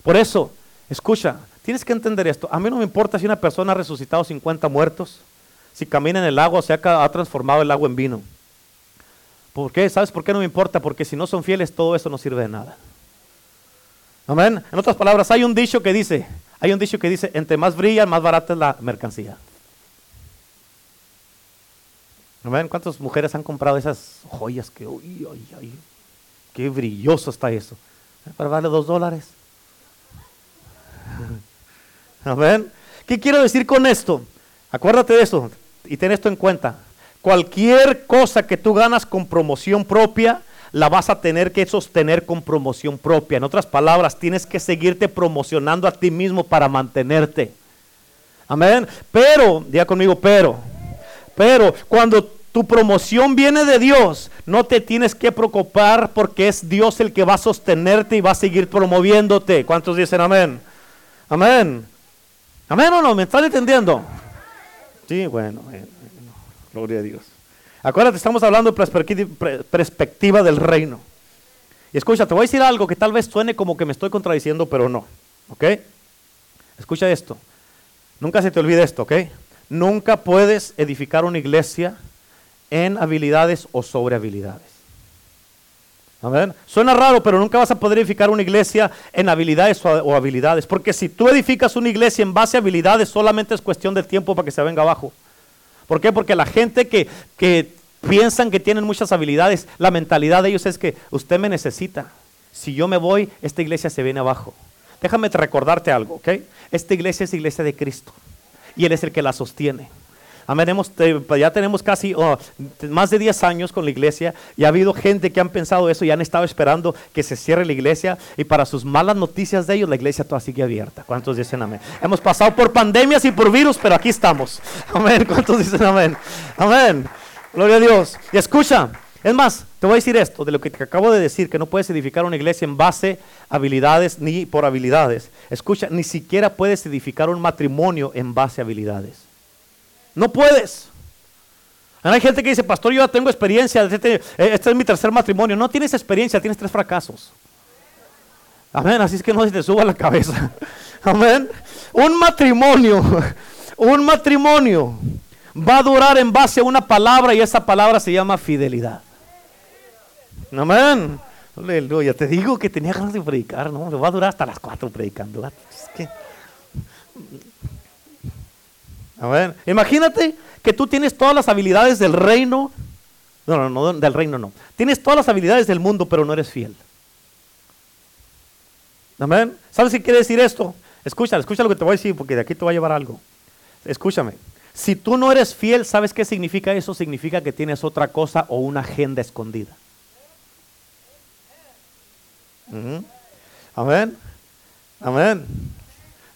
Por eso, escucha, tienes que entender esto. A mí no me importa si una persona ha resucitado 50 muertos, si camina en el agua o se ha, transformado el agua en vino. ¿Por qué? ¿Sabes por qué no me importa? Porque si no son fieles, todo eso no sirve de nada. Amén. En otras palabras, hay un dicho que dice, hay un dicho que dice, entre más brilla, más barata es la mercancía. ¿No cuántas mujeres han comprado esas joyas que, uy, uy, uy, qué brilloso está eso? Para darle dos dólares. (laughs) Amén. ¿Qué quiero decir con esto? Acuérdate de eso y ten esto en cuenta. Cualquier cosa que tú ganas con promoción propia, la vas a tener que sostener con promoción propia. En otras palabras, tienes que seguirte promocionando a ti mismo para mantenerte. Amén. Pero, diga conmigo, pero pero cuando tu promoción viene de Dios, no te tienes que preocupar porque es Dios el que va a sostenerte y va a seguir promoviéndote. ¿Cuántos dicen amén? Amén. Amén o no, ¿me están entendiendo? Sí, bueno, gloria a Dios. Acuérdate, estamos hablando de perspectiva del reino. Y escucha, te voy a decir algo que tal vez suene como que me estoy contradiciendo, pero no. ¿Ok? Escucha esto. Nunca se te olvide esto, ¿ok? Nunca puedes edificar una iglesia en habilidades o sobre habilidades. Suena raro, pero nunca vas a poder edificar una iglesia en habilidades o, habilidades. Porque si tú edificas una iglesia en base a habilidades, solamente es cuestión de tiempo para que se venga abajo. ¿Por qué? Porque la gente que, que piensan que tienen muchas habilidades, la mentalidad de ellos es que usted me necesita. Si yo me voy, esta iglesia se viene abajo. Déjame recordarte algo, ¿ok? Esta iglesia es iglesia de Cristo y Él es el que la sostiene. Amén, ya tenemos casi oh, más de 10 años con la iglesia y ha habido gente que han pensado eso y han estado esperando que se cierre la iglesia y para sus malas noticias de ellos la iglesia toda sigue abierta. ¿Cuántos dicen amén? Hemos pasado por pandemias y por virus, pero aquí estamos. (laughs) Amén. ¿Cuántos dicen amén? Amén. Gloria a Dios. Y escucha, es más, te voy a decir esto, de lo que te acabo de decir, que no puedes edificar una iglesia en base a habilidades ni por habilidades. Escucha, ni siquiera puedes edificar un matrimonio en base a habilidades. No puedes. Hay gente que dice, pastor, yo ya tengo experiencia, este, este, es mi tercer matrimonio. No tienes experiencia, tienes tres fracasos. Amén, así es que no se te suba la cabeza. (laughs) Amén. Un matrimonio, (laughs) un matrimonio va a durar en base a una palabra y esa palabra se llama fidelidad. Amén. Aleluya. Te digo que tenía ganas de predicar, ¿no? Me va a durar hasta las cuatro predicando. Es que... Amén. Imagínate que tú tienes todas las habilidades del reino. No, no, no, del reino no. Tienes todas las habilidades del mundo, pero no eres fiel. Amén. ¿Sabes qué quiere decir esto? Escucha, escucha lo que te voy a decir, porque de aquí te va a llevar algo. Escúchame. Si tú no eres fiel, ¿sabes qué significa eso? Significa que tienes otra cosa o una agenda escondida. Amén. Amén.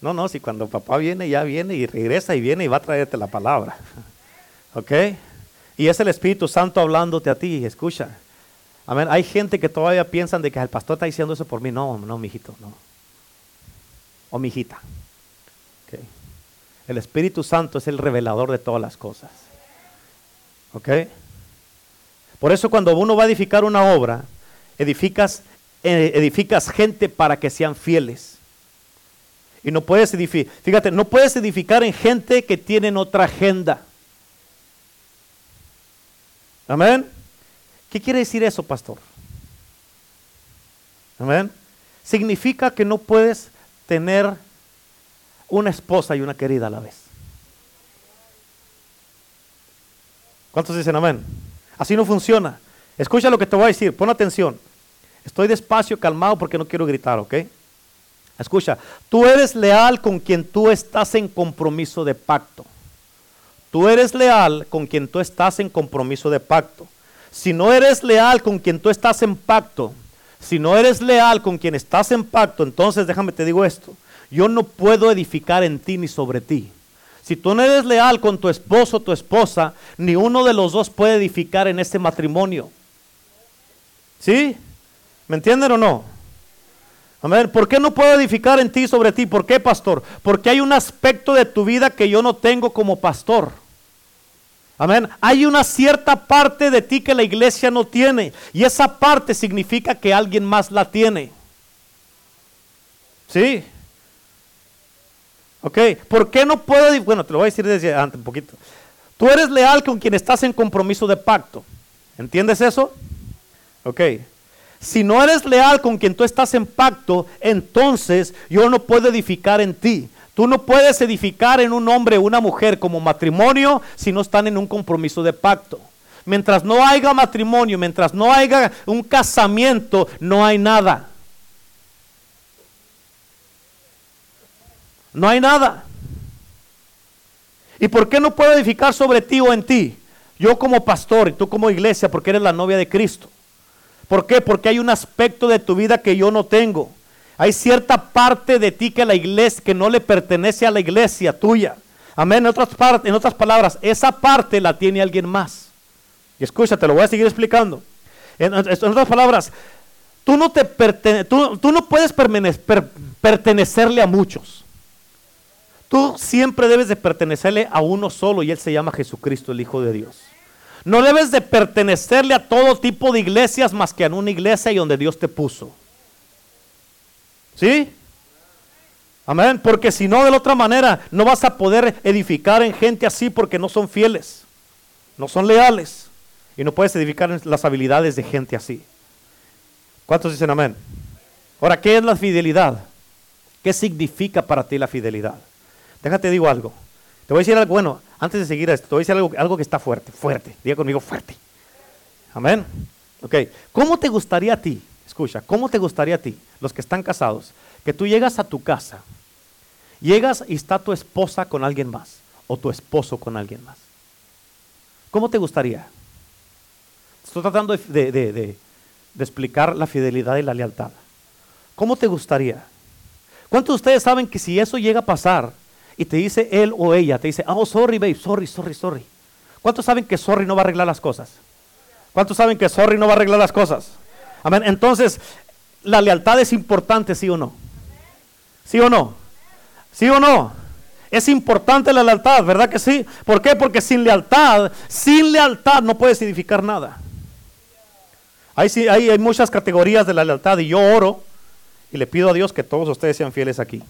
No, no, si cuando papá viene, ya viene y regresa y viene y va a traerte la palabra. (laughs) ¿Ok? Y es el Espíritu Santo hablándote a ti, escucha. Amén. Hay gente que todavía piensan de que el pastor está diciendo eso por mí. No, no, mijito, no. O mijita. Okay. El Espíritu Santo es el revelador de todas las cosas. ¿Ok? Por eso cuando uno va a edificar una obra, edificas edificas gente para que sean fieles. Y no puedes edificar, fíjate, no puedes edificar en gente que tienen otra agenda. Amén. ¿Qué quiere decir eso, pastor? Amén. Significa que no puedes tener una esposa y una querida a la vez. ¿Cuántos dicen amén? Así no funciona. Escucha lo que te voy a decir, pon atención. Estoy despacio, calmado porque no quiero gritar, ¿ok? Escucha, tú eres leal con quien tú estás en compromiso de pacto. Tú eres leal con quien tú estás en compromiso de pacto. Si no eres leal con quien tú estás en pacto, si no eres leal con quien estás en pacto, entonces déjame te digo esto, yo no puedo edificar en ti ni sobre ti. Si tú no eres leal con tu esposo o tu esposa, ni uno de los dos puede edificar en ese matrimonio. ¿Sí? ¿Me entienden o no? Amén. ¿Por qué no puedo edificar en ti sobre ti? ¿Por qué, pastor? Porque hay un aspecto de tu vida que yo no tengo como pastor. Amén. Hay una cierta parte de ti que la iglesia no tiene. Y esa parte significa que alguien más la tiene. ¿Sí? Ok. ¿Por qué no puedo? Bueno, te lo voy a decir desde antes un poquito. Tú eres leal con quien estás en compromiso de pacto. ¿Entiendes eso? Ok. Si no eres leal con quien tú estás en pacto, entonces yo no puedo edificar en ti. Tú no puedes edificar en un hombre o una mujer como matrimonio si no están en un compromiso de pacto. Mientras no haya matrimonio, mientras no haya un casamiento, no hay nada. No hay nada. ¿Y por qué no puedo edificar sobre ti o en ti? Yo como pastor y tú como iglesia, porque eres la novia de Cristo. ¿Por qué? Porque hay un aspecto de tu vida que yo no tengo. Hay cierta parte de ti que la iglesia que no le pertenece a la iglesia tuya. Amén. En otras, en otras palabras, esa parte la tiene alguien más. Y escúchate, lo voy a seguir explicando. En, otras palabras, tú no, te tú, tú no puedes pertenecerle a muchos. Tú siempre debes de pertenecerle a uno solo y él se llama Jesucristo, el Hijo de Dios. No debes de pertenecerle a todo tipo de iglesias más que a una iglesia y donde Dios te puso. ¿Sí? Amén. Porque si no, de la otra manera, no vas a poder edificar en gente así porque no son fieles, no son leales. Y no puedes edificar en las habilidades de gente así. ¿Cuántos dicen amén? Ahora, ¿qué es la fidelidad? ¿Qué significa para ti la fidelidad? Déjate digo algo. Te voy a decir algo, bueno, antes de seguir esto, te voy a decir algo, algo que está fuerte, fuerte. Diga conmigo fuerte. Amén. Ok. ¿Cómo te gustaría a ti? Escucha, ¿cómo te gustaría a ti, los que están casados, que tú llegas a tu casa, llegas y está tu esposa con alguien más o tu esposo con alguien más? ¿Cómo te gustaría? Estoy tratando de, de explicar la fidelidad y la lealtad. ¿Cómo te gustaría? ¿Cuántos de ustedes saben que si eso llega a pasar y te dice él o ella, te dice, oh, sorry, babe, sorry, sorry, sorry. ¿Cuántos saben que sorry no va a arreglar las cosas? ¿Cuántos saben que sorry no va a arreglar las cosas? Amén. Entonces, la lealtad es importante, ¿sí o no? ¿Sí o no? ¿Sí o no? Es importante la lealtad, ¿verdad que sí? ¿Por qué? Porque sin lealtad, sin lealtad no puedes edificar nada. Hay, hay, hay muchas categorías de la lealtad y yo oro y le pido a Dios que todos ustedes sean fieles aquí.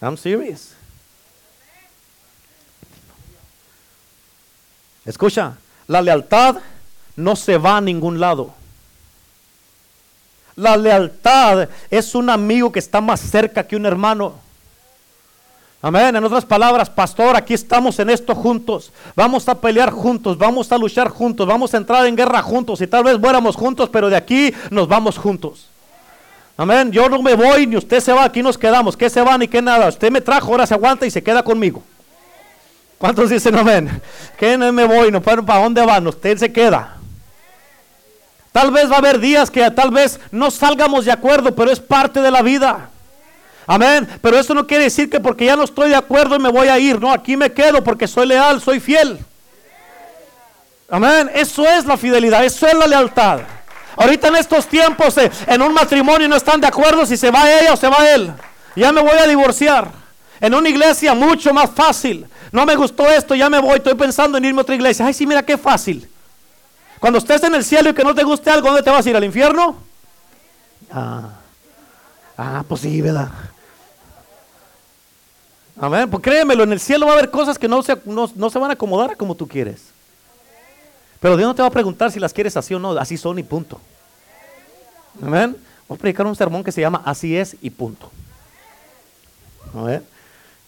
I'm serious. Escucha, la lealtad no se va a ningún lado. La lealtad es un amigo que está más cerca que un hermano. Amén. En otras palabras, pastor, aquí estamos en esto juntos. Vamos a pelear juntos, vamos a luchar juntos, vamos a entrar en guerra juntos y tal vez muéramos juntos, pero de aquí nos vamos juntos. Amén. Yo no me voy ni usted se va, aquí nos quedamos. ¿Qué se va ni qué nada? Usted me trajo, ahora se aguanta y se queda conmigo. ¿Cuántos dicen amén? Que no me voy, no para dónde van, usted se queda. Tal vez va a haber días que tal vez no salgamos de acuerdo, pero es parte de la vida. Amén. Pero eso no quiere decir que porque ya no estoy de acuerdo y me voy a ir. No, aquí me quedo porque soy leal, soy fiel. Amén. Eso es la fidelidad, eso es la lealtad. Ahorita en estos tiempos, eh, en un matrimonio no están de acuerdo si se va ella o se va él. Ya me voy a divorciar. En una iglesia mucho más fácil. No me gustó esto, ya me voy. Estoy pensando en irme a otra iglesia. Ay, sí, mira qué fácil. Cuando estés en el cielo y que no te guste algo, ¿dónde te vas a ir? ¿Al infierno? Ah, ah pues sí, ¿verdad? Amén. Pues créemelo, en el cielo va a haber cosas que no se, no, no se van a acomodar como tú quieres. Pero Dios no te va a preguntar si las quieres así o no, así son y punto. Amén. Voy a predicar un sermón que se llama Así es y punto. Amén.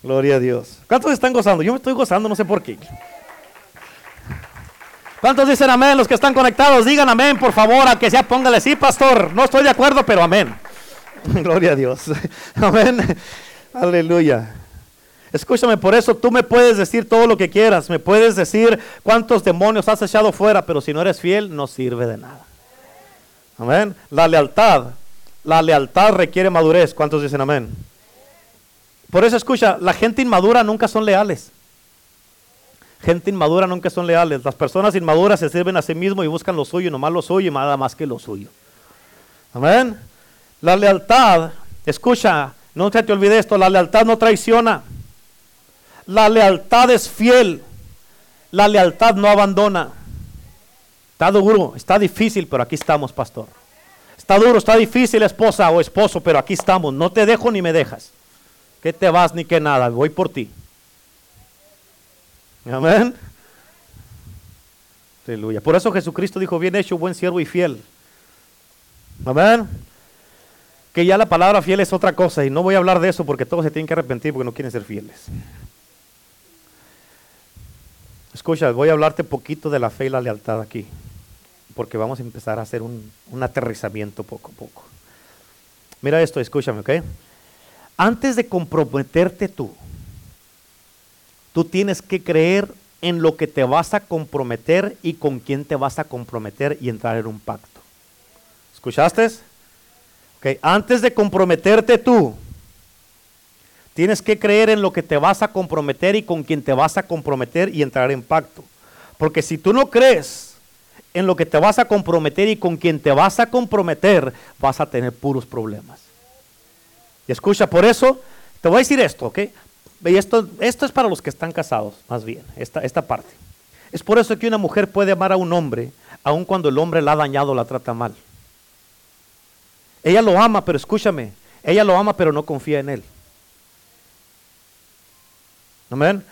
Gloria a Dios. ¿Cuántos están gozando? Yo me estoy gozando, no sé por qué. ¿Cuántos dicen amén? Los que están conectados, digan amén, por favor, a que sea, póngale, sí, pastor, no estoy de acuerdo, pero amén. (laughs) Gloria a Dios. (laughs) Amén. Aleluya. Escúchame, por eso tú me puedes decir todo lo que quieras, me puedes decir cuántos demonios has echado fuera, pero si no eres fiel, no sirve de nada. Amén. La lealtad, la lealtad requiere madurez. ¿Cuántos dicen amén? Por eso escucha, la gente inmadura nunca son leales. Gente inmadura nunca son leales. Las personas inmaduras se sirven a sí mismos y buscan lo suyo, nomás lo suyo y nada más que lo suyo. Amén. La lealtad, escucha, no te, olvides esto, la lealtad no traiciona. La lealtad es fiel. La lealtad no abandona. Está duro, está difícil, pero aquí estamos, pastor. Está duro, está difícil, esposa o esposo, pero aquí estamos. No te dejo ni me dejas. Que te vas ni que nada, voy por ti. Amén. Aleluya. Por eso Jesucristo dijo, bien hecho, buen siervo y fiel. Amén. Que ya la palabra fiel es otra cosa y no voy a hablar de eso porque todos se tienen que arrepentir porque no quieren ser fieles. Escucha, voy a hablarte poquito de la fe y la lealtad aquí, porque vamos a empezar a hacer un, aterrizamiento poco a poco. Mira esto, escúchame, ¿ok? Antes de comprometerte tú, tú tienes que creer en lo que te vas a comprometer y con quién te vas a comprometer y entrar en un pacto. ¿Escuchaste? Okay. Antes de comprometerte tú, Tienes que creer en lo que te vas a comprometer y con quien te vas a comprometer y entrar en pacto. Porque si tú no crees en lo que te vas a comprometer y con quien te vas a comprometer, vas a tener puros problemas. Y escucha, por eso te voy a decir esto, ¿ok? Y esto, esto es para los que están casados, más bien, esta, esta parte. Es por eso que una mujer puede amar a un hombre, aun cuando el hombre la ha dañado, la trata mal. Ella lo ama, pero escúchame, ella lo ama, pero no confía en él.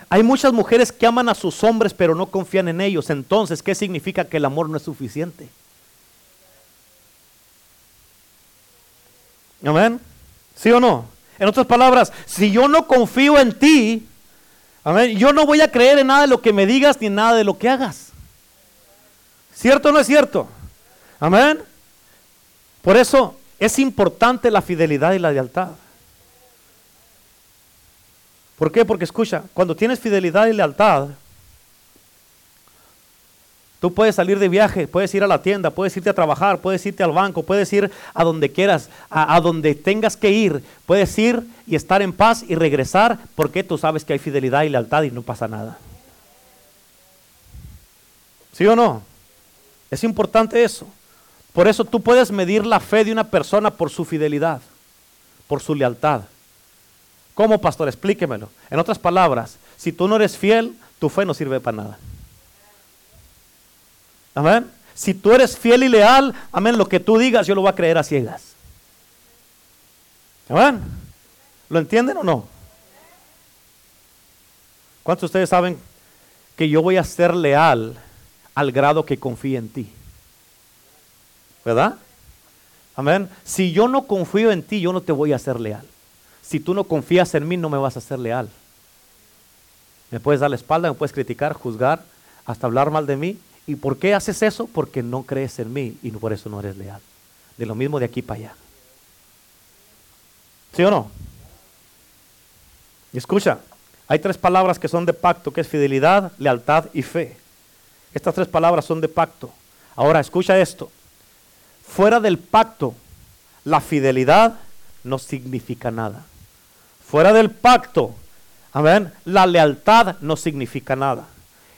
Hay muchas mujeres que aman a sus hombres pero no confían en ellos. Entonces, ¿qué significa que el amor no es suficiente? Amén. ¿Sí o no? En otras palabras, si yo no confío en ti, Amén. Yo no voy a creer en nada de lo que me digas ni en nada de lo que hagas. ¿Cierto o no es cierto? Amén. Por eso es importante la fidelidad y la lealtad. ¿Por qué? Porque escucha, cuando tienes fidelidad y lealtad, Tú puedes salir de viaje, puedes ir a la tienda, puedes irte a trabajar, puedes irte al banco, puedes ir a donde quieras, a, donde tengas que ir. Puedes ir y estar en paz y regresar porque tú sabes que hay fidelidad y lealtad y no pasa nada. ¿Sí o no? Es importante eso. Por eso tú puedes medir la fe de una persona por su fidelidad, por su lealtad. ¿Cómo, pastor? Explíquemelo. En otras palabras, si tú no eres fiel, tu fe no sirve para nada. Amén. Si tú eres fiel y leal, amén, lo que tú digas yo lo voy a creer a ciegas. Amén. ¿Lo entienden o no? ¿Cuántos de ustedes saben que yo voy a ser leal al grado que confíe en ti? ¿Verdad? Amén. Si yo no confío en ti, yo no te voy a ser leal. Si tú no confías en mí, no me vas a ser leal. Me puedes dar la espalda, me puedes criticar, juzgar, hasta hablar mal de mí, ¿Y por qué haces eso? Porque no crees en mí y por eso no eres leal. De lo mismo de aquí para allá. ¿Sí o no? Escucha, hay tres palabras que son de pacto, que es fidelidad, lealtad y fe. Estas tres palabras son de pacto. Ahora, escucha esto. Fuera del pacto, la fidelidad no significa nada. Fuera del pacto, amén, la lealtad no significa nada.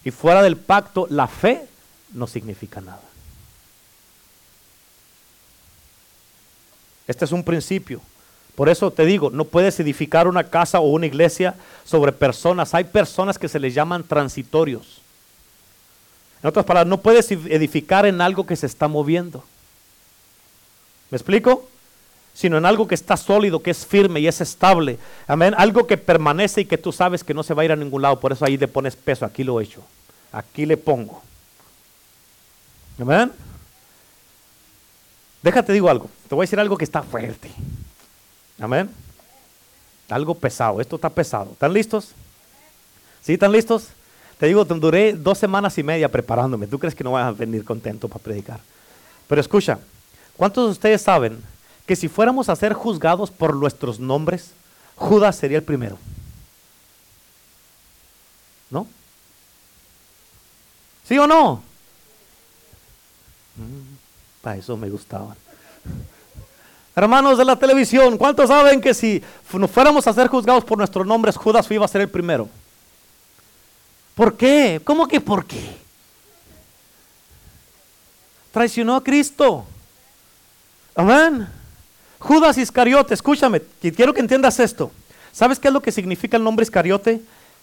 Y fuera del pacto, la fe no significa nada. Este es un principio. Por eso te digo, no puedes edificar una casa o una iglesia sobre personas. Hay personas que se les llaman transitorios. En otras palabras, no puedes edificar en algo que se está moviendo. ¿Me explico? Sino en algo que está sólido, que es firme y es estable. Amén. Algo que permanece y que tú sabes que no se va a ir a ningún lado. Por eso ahí le pones peso. Aquí lo he hecho. Aquí le pongo. Amén. Déjate digo algo. Te voy a decir algo que está fuerte. Amén. Algo pesado. Esto está pesado. ¿Están listos? ¿Sí? ¿Están listos? Te digo, duré dos semanas y media preparándome. ¿Tú crees que no vas a venir contento para predicar? Pero escucha, ¿cuántos de ustedes saben que si fuéramos a ser juzgados por nuestros nombres, Judas sería el primero? ¿No? ¿Sí o no? Mm, para eso me gustaban. Hermanos de la televisión, ¿cuántos saben que si nos fuéramos a ser juzgados por nuestros nombres, Judas iba a ser el primero? ¿Por qué? ¿Cómo que por qué? Traicionó a Cristo. Amén. Judas Iscariote, escúchame, quiero que entiendas esto. ¿Sabes qué es lo que significa el nombre Iscariote?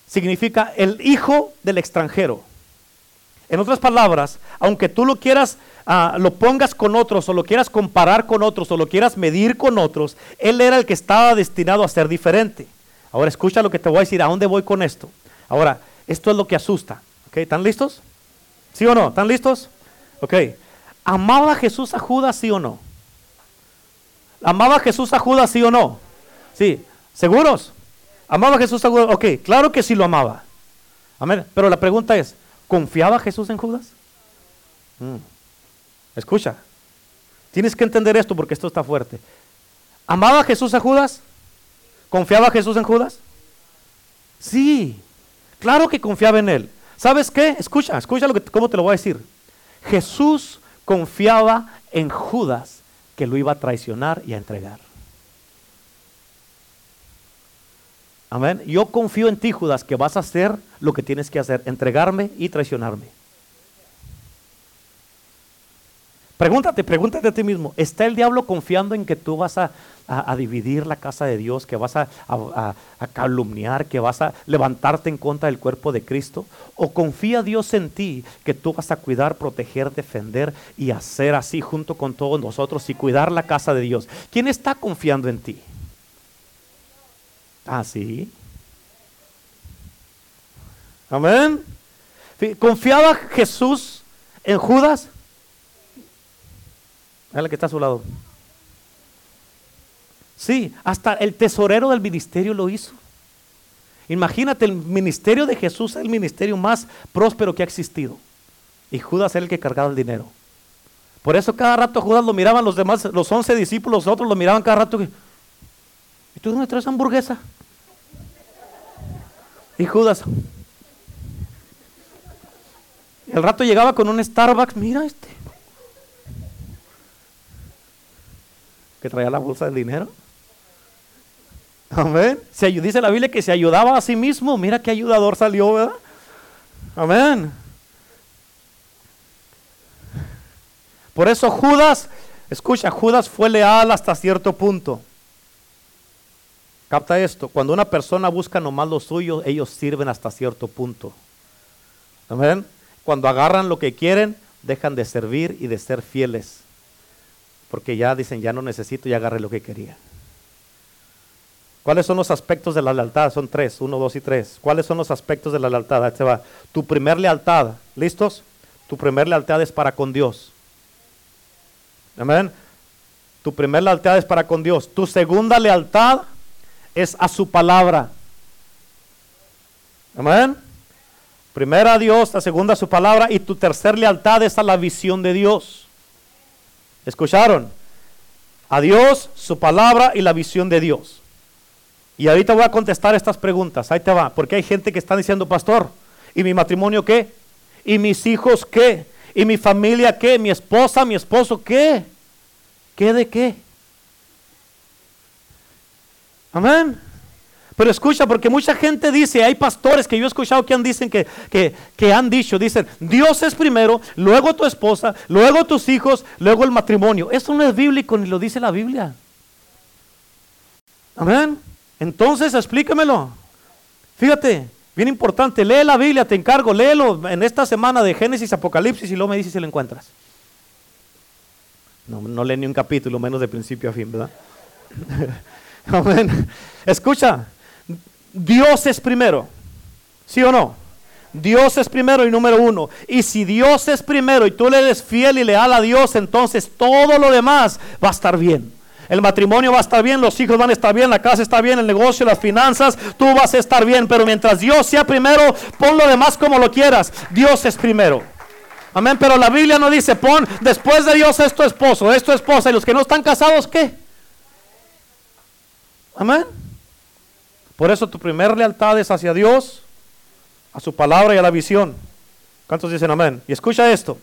Significa el hijo del extranjero. En otras palabras, aunque tú lo quieras Ah, lo pongas con otros o lo quieras comparar con otros o lo quieras medir con otros, él era el que estaba destinado a ser diferente. Ahora escucha lo que te voy a decir, ¿a dónde voy con esto? Ahora, esto es lo que asusta. ¿Están listos? ¿Sí o no? ¿Están listos? Ok. ¿Amaba Jesús a Judas, sí o no? ¿Amaba Jesús a Judas, sí o no? Sí. ¿Seguros? ¿Amaba Jesús a Judas? Ok, claro que sí lo amaba. Amén. Pero la pregunta es, ¿confiaba Jesús en Judas? Mm. Escucha, tienes que entender esto porque esto está fuerte. ¿Amaba Jesús a Judas? ¿Confiaba Jesús en Judas? Sí, claro que confiaba en él. ¿Sabes qué? Escucha, escucha lo que, cómo te lo voy a decir. Jesús confiaba en Judas que lo iba a traicionar y a entregar. Amén. Yo confío en ti, Judas, que vas a hacer lo que tienes que hacer, entregarme y traicionarme. Pregúntate, pregúntate a ti mismo, ¿está el diablo confiando en que tú vas a, dividir la casa de Dios, que vas a, calumniar, que vas a levantarte en contra del cuerpo de Cristo? ¿O confía Dios en ti que tú vas a cuidar, proteger, defender y hacer así junto con todos nosotros y cuidar la casa de Dios? ¿Quién está confiando en ti? Ah, sí. Amén. ¿Confiaba Jesús en Judas? Es la que está a su lado. Sí, hasta el tesorero del ministerio lo hizo. Imagínate, el ministerio de Jesús es el ministerio más próspero que ha existido. Y Judas era el que cargaba el dinero. Por eso cada rato Judas lo miraban los demás, los once discípulos, los otros lo miraban cada rato. ¿Y tú dónde traes hamburguesa? Y Judas. El rato llegaba con un Starbucks, mira este. Que traía la bolsa del dinero. Amén. Se, dice la Biblia que se ayudaba a sí mismo. Mira qué ayudador salió, ¿verdad? Amén. Por eso Judas, escucha, Judas fue leal hasta cierto punto. Capta esto, cuando una persona busca nomás lo suyo, ellos sirven hasta cierto punto. Amén. Cuando agarran lo que quieren, dejan de servir y de ser fieles. Porque ya dicen, ya no necesito, ya agarré lo que quería. ¿Cuáles son los aspectos de la lealtad? Son tres, uno, dos y tres. ¿Cuáles son los aspectos de la lealtad? Ahí se va. Tu primer lealtad, ¿listos? Tu primer lealtad es para con Dios. Amén. Tu primera lealtad es para con Dios. Tu segunda lealtad es a su palabra. Amén. Primera a Dios, la segunda a su palabra y tu tercera lealtad es a la visión de Dios. ¿Escucharon? A Dios, su palabra y la visión de Dios. Y ahorita voy a contestar estas preguntas. Ahí te va. Porque hay gente que está diciendo, pastor, ¿y mi matrimonio qué? ¿Y mis hijos qué? ¿Y mi familia qué? ¿Mi esposa, mi esposo qué? ¿Qué de qué? Amén. Pero escucha, porque mucha gente dice, hay pastores que yo he escuchado que han, dicen que, que, han dicho, dicen, Dios es primero, luego tu esposa, luego tus hijos, luego el matrimonio. Eso no es bíblico ni lo dice la Biblia. Amén. Entonces explícamelo. Fíjate, Bien importante, lee la Biblia, te encargo, léelo en esta semana de Génesis, Apocalipsis y luego me dices si lo encuentras. No, no lee ni un capítulo, menos de principio a fin, ¿verdad? (laughs) Amén. Escucha, Dios es primero, ¿sí o no? Dios es primero y número uno. Y si Dios es primero y tú le eres fiel y leal a Dios, entonces todo lo demás va a estar bien. El matrimonio va a estar bien, los hijos van a estar bien, la casa está bien, el negocio, las finanzas, tú vas a estar bien. Pero mientras Dios sea primero, pon lo demás como lo quieras. Dios es primero. Amén. Pero la Biblia no dice, pon después de Dios es tu esposo, es tu esposa. Y los que no están casados, ¿qué? Amén. Por eso tu primer lealtad es hacia Dios, a su palabra y a la visión. ¿Cuántos dicen amén? Y escucha esto.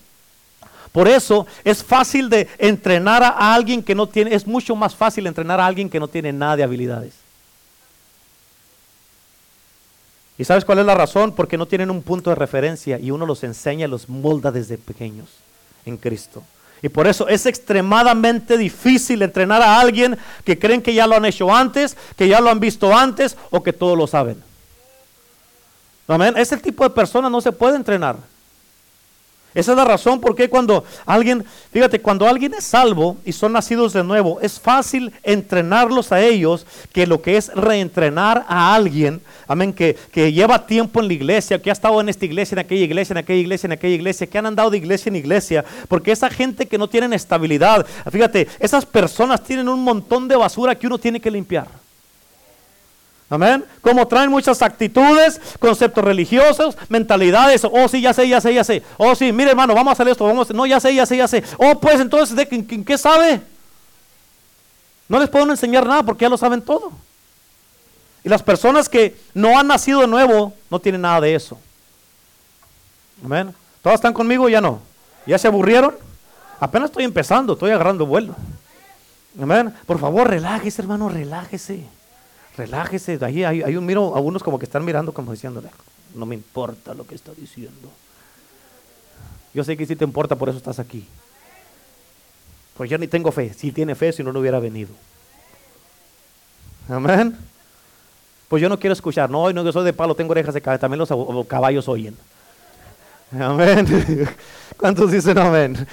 Por eso es fácil de entrenar a alguien que no tiene, es mucho más fácil entrenar a alguien que no tiene nada de habilidades. ¿Y sabes cuál es la razón? Porque no tienen un punto de referencia y uno los enseña los molda desde pequeños en Cristo. Y por eso es extremadamente difícil entrenar a alguien que creen que ya lo han hecho antes, que ya lo han visto antes o que todos lo saben. Amén. Ese tipo de persona no se puede entrenar. Esa es la razón por qué cuando alguien, fíjate, cuando alguien es salvo y son nacidos de nuevo, es fácil entrenarlos a ellos que lo que es reentrenar a alguien, amén, que, que lleva tiempo en la iglesia, que ha estado en esta iglesia, en aquella iglesia, en aquella iglesia, en aquella iglesia, que han andado de iglesia en iglesia, porque esa gente que no tiene estabilidad, fíjate, esas personas tienen un montón de basura que uno tiene que limpiar. Amén. Como traen muchas actitudes, conceptos religiosos, mentalidades. Oh, sí, ya sé, ya sé, ya sé. Oh, sí, mire, hermano, vamos a hacer esto. Vamos No, ya sé, ya sé, ya sé. Oh, pues entonces, ¿de qué, sabe? No les puedo enseñar nada porque ya lo saben todo. Y las personas que no han nacido de nuevo no tienen nada de eso. Amén. ¿Todos están conmigo? Ya no. ¿Ya se aburrieron? Apenas estoy empezando, estoy agarrando vuelo. Amén. Por favor, relájese, hermano, relájese. Relájese, ahí hay, un miro a como que están mirando como diciéndole, no me importa lo que está diciendo. Yo sé que sí te importa, por eso estás aquí. Pues yo ni tengo fe. Si tiene fe, si no, no hubiera venido. Amén. Pues yo no quiero escuchar. No, no, yo soy de palo, tengo orejas de caballo. También los caballos oyen. Amén. (laughs) ¿Cuántos dicen amén?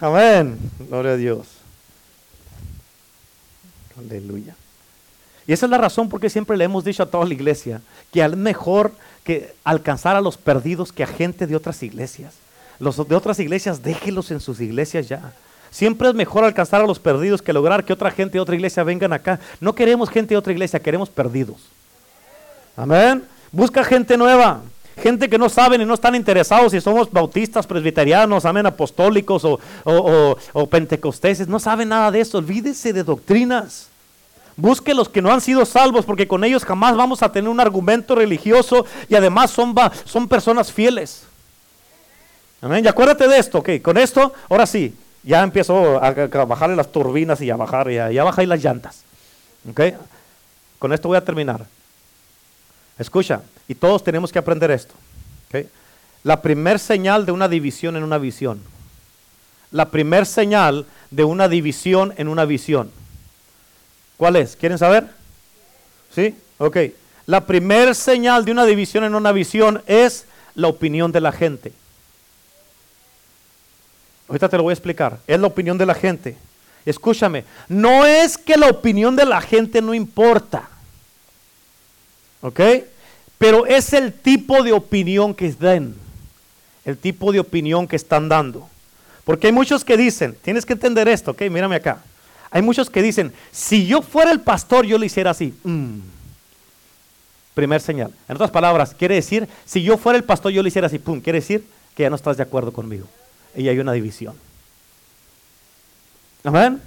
Amén. Gloria a Dios. Aleluya. Y esa es la razón por qué siempre le hemos dicho a toda la iglesia que es mejor que alcanzar a los perdidos que a gente de otras iglesias. Los de otras iglesias, déjelos en sus iglesias ya. Siempre es mejor alcanzar a los perdidos que lograr que otra gente de otra iglesia vengan acá. No queremos gente de otra iglesia, queremos perdidos. Amén. Busca gente nueva. Gente que no saben y no están interesados si somos bautistas, presbiterianos, amén, apostólicos o, o pentecosteses. No saben nada de eso. Olvídese de doctrinas. Busque los que no han sido salvos porque con ellos jamás vamos a tener un argumento religioso y además son, son personas fieles. Amén. Y acuérdate de esto, ok. Con esto, ahora sí, ya empiezo a, bajarle las turbinas y a bajar, ya, ya bajé las llantas. Ok. Con esto voy a terminar. Escucha, y todos tenemos que aprender esto. La primer señal de una división en una visión. La primer señal de una división en una visión ¿Cuál es? ¿Quieren saber? ¿Sí? Ok. La primer señal de una división en una visión es la opinión de la gente. Ahorita te lo voy a explicar. Es la opinión de la gente. Escúchame, no es que la opinión de la gente no importa. ¿Ok? Pero es el tipo de opinión que den. El tipo de opinión que están dando. Porque hay muchos que dicen, tienes que entender esto, ¿ok? Mírame acá. Hay muchos que dicen, si yo fuera el pastor, yo lo hiciera así. Mm. Primer señal. En otras palabras, quiere decir, si yo fuera el pastor, yo lo hiciera así. Pum, quiere decir que ya no estás de acuerdo conmigo. Y hay una división. Amén.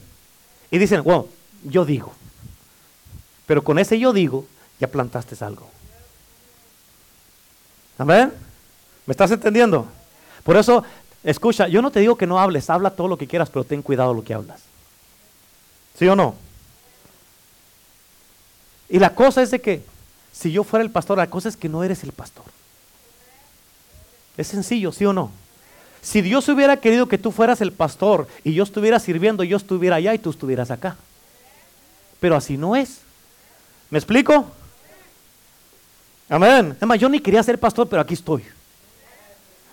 Y dicen, bueno, yo digo. Pero con ese yo digo, ya plantaste algo. Amén. ¿Me estás entendiendo? Por eso, escucha, yo no te digo que no hables, habla todo lo que quieras, pero ten cuidado lo que hablas. ¿Sí o no? Y la cosa es de que si yo fuera el pastor, la cosa es que no eres el pastor. Es sencillo, ¿sí o no? Si Dios hubiera querido que tú fueras el pastor y yo estuviera sirviendo, yo estuviera allá y tú estuvieras acá. Pero así no es. ¿Me explico? Amén. Es más, yo ni quería ser pastor, pero aquí estoy.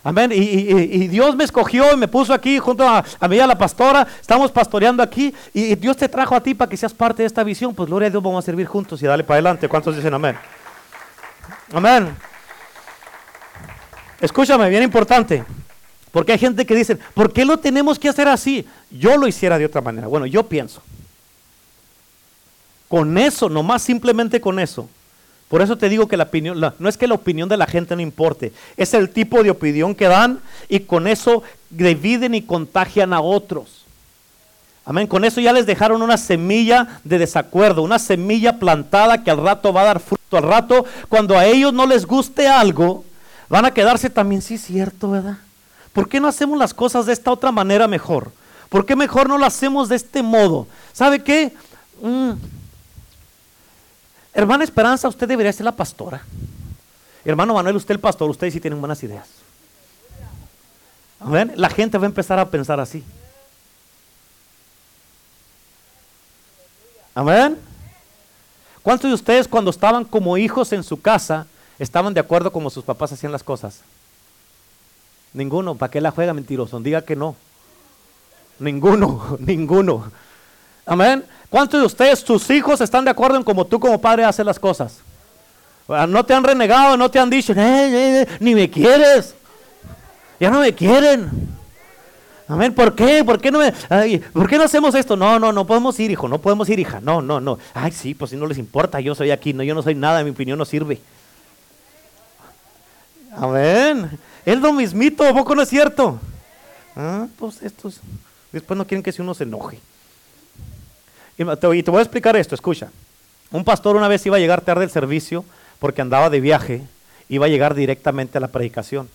Amén. Y, Dios me escogió y me puso aquí junto a, a mí, a la pastora. Estamos pastoreando aquí. Y, Dios te trajo a ti para que seas parte de esta visión. Pues gloria a Dios, vamos a servir juntos y dale para adelante. ¿Cuántos dicen amén? Amén. Escúchame, bien importante. Porque hay gente que dice, ¿por qué lo tenemos que hacer así? Yo lo hiciera de otra manera. Bueno, yo pienso. Con eso, nomás simplemente con eso, por eso te digo que la opinión, no es que la opinión de la gente no importe, es el tipo de opinión que dan y con eso dividen y contagian a otros. Amén. Con eso ya les dejaron una semilla de desacuerdo, una semilla plantada que al rato va a dar fruto. Al rato, cuando a ellos no les guste algo, van a quedarse también, sí, cierto, ¿verdad? ¿Por qué no hacemos las cosas de esta otra manera mejor? ¿Por qué mejor no lo hacemos de este modo? ¿Sabe qué? Mm, Hermana Esperanza, usted debería ser la pastora. Hermano Manuel, usted el pastor, ustedes sí tienen buenas ideas. Amén. La gente va a empezar a pensar así. Amén. ¿Cuántos de ustedes cuando estaban como hijos en su casa estaban de acuerdo como sus papás hacían las cosas? Ninguno. ¿Para qué la juega mentiroso? Diga que no. Ninguno, (laughs) ninguno. Amén. ¿Cuántos de ustedes, sus hijos, están de acuerdo en cómo tú como padre haces las cosas? Ah, no te han renegado, no te han dicho, eh, eh, eh, ni me quieres. Ya no me quieren. Amén. ¿Por qué? ¿Por qué no me, ¿Por qué no hacemos esto? No, no, no podemos ir, hijo. No podemos ir, hija. No, no, no. Ay, sí, pues si no les importa, yo soy aquí. No, yo no soy nada. Mi opinión no sirve. Amén. Es lo mismito, poco no es cierto? Ah, pues estos. Después no quieren que si uno se enoje. Y te, voy a explicar esto, escucha. Un pastor una vez iba a llegar tarde al servicio porque andaba de viaje, iba a llegar directamente a la predicación.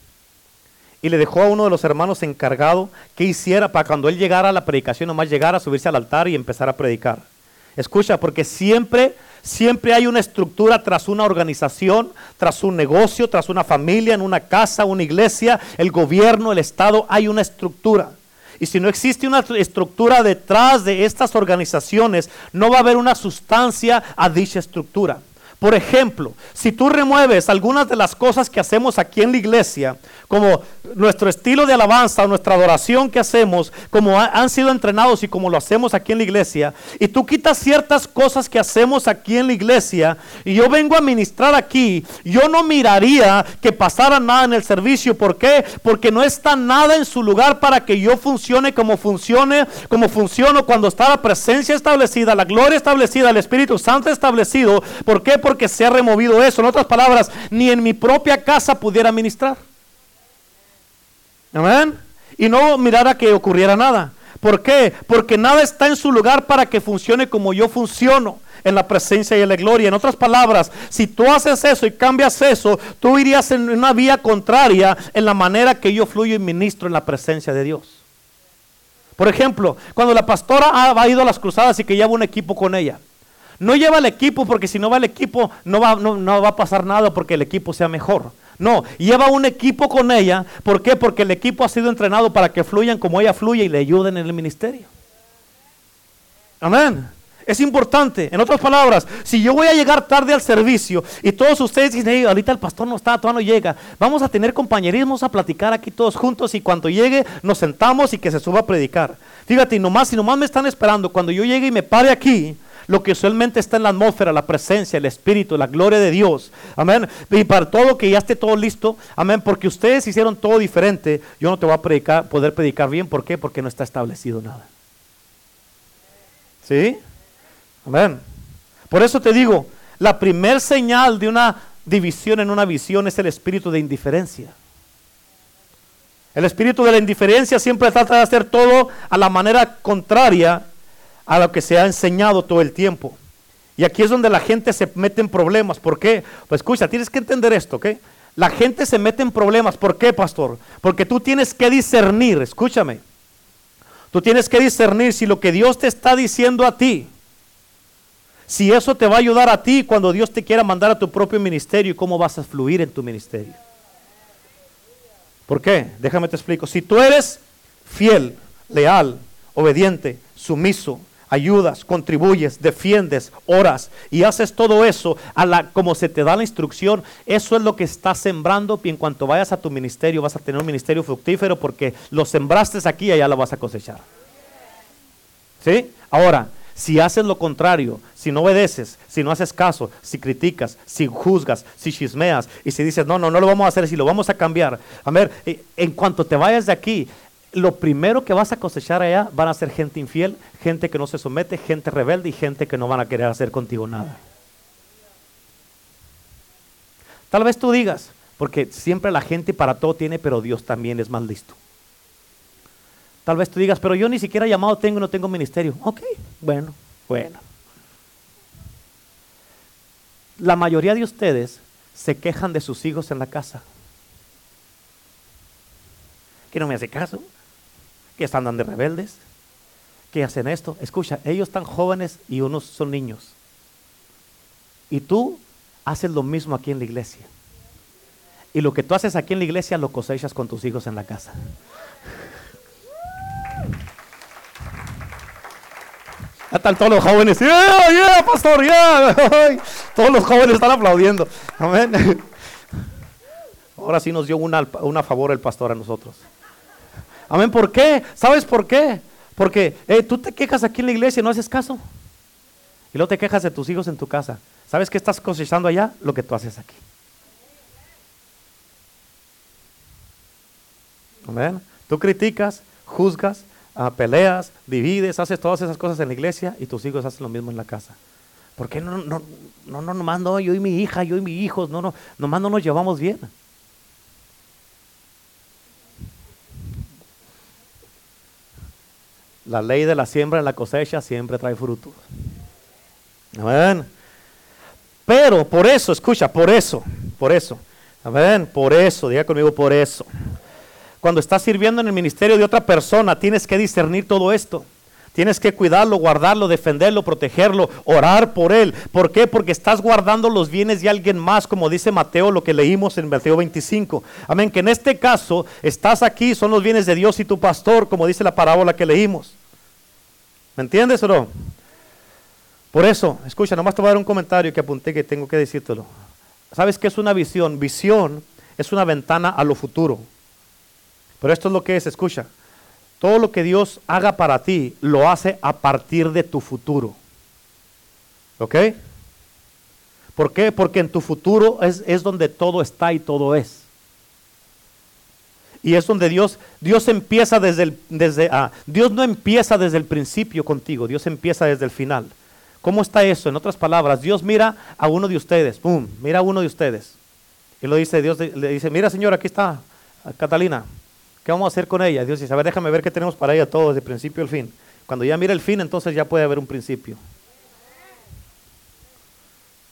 Y le dejó a uno de los hermanos encargado que hiciera para cuando él llegara a la predicación, nomás llegara a subirse al altar y empezar a predicar. Escucha, porque siempre, siempre hay una estructura tras una organización, tras un negocio, tras una familia, en una casa, una iglesia, el gobierno, el Estado, hay una estructura. Y si no existe una estructura detrás de estas organizaciones, no va a haber una sustancia a dicha estructura. Por ejemplo, si tú remueves algunas de las cosas que hacemos aquí en la iglesia, como nuestro estilo de alabanza nuestra adoración que hacemos, como han sido entrenados y como lo hacemos aquí en la iglesia, y tú quitas ciertas cosas que hacemos aquí en la iglesia, y yo vengo a ministrar aquí, yo no miraría que pasara nada en el servicio. ¿Por qué? Porque no está nada en su lugar para que yo funcione como funcione, como funciono cuando está la presencia establecida, la gloria establecida, el Espíritu Santo establecido. ¿Por qué? porque se ha removido eso. En otras palabras, ni en mi propia casa pudiera ministrar. Amén. Y no mirara que ocurriera nada. ¿Por qué? Porque nada está en su lugar para que funcione como yo funciono en la presencia y en la gloria. En otras palabras, si tú haces eso y cambias eso, tú irías en una vía contraria en la manera que yo fluyo y ministro en la presencia de Dios. Por ejemplo, cuando la pastora ha, ido a las cruzadas y que lleva un equipo con ella, no lleva el equipo porque si no va el equipo no va, no, va a pasar nada porque el equipo sea mejor. No, lleva un equipo con ella. ¿Por qué? Porque el equipo ha sido entrenado para que fluyan como ella fluye y le ayuden en el ministerio. Amén. Es importante. En otras palabras, si yo voy a llegar tarde al servicio y todos ustedes dicen, ahorita el pastor no está, todavía no llega, vamos a tener compañerismos a platicar aquí todos juntos y cuando llegue nos sentamos y que se suba a predicar. Fíjate, y nomás, si nomás me están esperando, cuando yo llegue y me pare aquí, lo que usualmente está en la atmósfera, la presencia, el Espíritu, la gloria de Dios. Amén. Y para todo que ya esté todo listo. Amén. Porque ustedes hicieron todo diferente. Yo no te voy a predicar, poder predicar bien. ¿Por qué? Porque no está establecido nada. ¿Sí? Amén. Por eso te digo, la primer señal de una división en una visión es el espíritu de indiferencia. El espíritu de la indiferencia siempre trata de hacer todo a la manera contraria a lo que se ha enseñado todo el tiempo. Y aquí es donde la gente se mete en problemas. ¿Por qué? Pues escucha, tienes que entender esto, ¿ok? La gente se mete en problemas. ¿Por qué, pastor? Porque tú tienes que discernir, escúchame. Tú tienes que discernir si lo que Dios te está diciendo a ti si eso te va a ayudar a ti cuando Dios te quiera mandar a tu propio ministerio y cómo vas a fluir en tu ministerio. ¿Por qué? Déjame te explico. Si tú eres fiel, leal, obediente, sumiso, ayudas, contribuyes, defiendes, oras y haces todo eso a la, como se te da la instrucción, eso es lo que estás sembrando y en cuanto vayas a tu ministerio vas a tener un ministerio fructífero porque lo sembraste aquí y allá lo vas a cosechar. ¿Sí? Ahora, si haces lo contrario, si no obedeces, si no haces caso, si criticas, si juzgas, si chismeas y si dices, no, no, no lo vamos a hacer, si lo vamos a cambiar. A ver, eh, en cuanto te vayas de aquí, lo primero que vas a cosechar allá van a ser gente infiel, gente que no se somete, gente rebelde y gente que no van a querer hacer contigo nada. Tal vez tú digas, porque siempre la gente para todo tiene, pero Dios también es más listo. Tal vez tú digas, pero yo ni siquiera llamado tengo y no tengo ministerio. Ok, bueno, bueno. La mayoría de ustedes se quejan de sus hijos en la casa. Que no me hace caso, que están dando rebeldes, que hacen esto. Escucha, ellos están jóvenes y unos son niños. Y tú haces lo mismo aquí en la iglesia. Y lo que tú haces aquí en la iglesia lo cosechas con tus hijos en la casa. Están todos los jóvenes, yeah, yeah, pastor, yeah. Todos los jóvenes están aplaudiendo. Amén. Ahora sí nos dio una, una favor el pastor a nosotros. Amén. ¿Por qué? ¿Sabes por qué? Porque eh, tú te quejas aquí en la iglesia y no haces caso. Y luego te quejas de tus hijos en tu casa. ¿Sabes qué estás cosechando allá? Lo que tú haces aquí. Amén. Tú criticas, juzgas, peleas, divides, haces todas esas cosas en la iglesia y tus hijos hacen lo mismo en la casa. ¿Por qué no, no, no, no, nomás no, yo y mi hija, yo y mi hijo, no, no, nomás no nos llevamos bien? La ley de la siembra en la cosecha siempre trae frutos. Amén. Pero por eso, escucha, por eso, por eso. Amén, por eso, diga conmigo por eso. Cuando estás sirviendo en el ministerio de otra persona, tienes que discernir todo esto. Tienes que cuidarlo, guardarlo, defenderlo, protegerlo, orar por él. ¿Por qué? Porque estás guardando los bienes de alguien más, como dice Mateo, lo que leímos en Mateo 25. Amén, que en este caso estás aquí, son los bienes de Dios y tu pastor, como dice la parábola que leímos. ¿Me entiendes o no? Por eso, escucha, nomás te voy a dar un comentario que apunté que tengo que decírtelo. ¿Sabes qué es una visión? Visión es una ventana a lo futuro. Pero esto es lo que es, escucha. Todo lo que Dios haga para ti, lo hace a partir de tu futuro. ¿Ok? ¿Por qué? Porque en tu futuro es, es donde todo está y todo es. Y es donde Dios, Dios empieza desde el, desde, ah, Dios no empieza desde el principio contigo, Dios empieza desde el final. ¿Cómo está eso? En otras palabras, Dios mira a uno de ustedes, ¡pum! Mira a uno de ustedes. Y lo dice, Dios le dice, mira señor, aquí está Catalina, ¿qué vamos a hacer con ella? Dios dice, a ver, déjame ver qué tenemos para ella todo, desde el principio al fin. Cuando ya mira el fin, entonces ya puede haber un principio.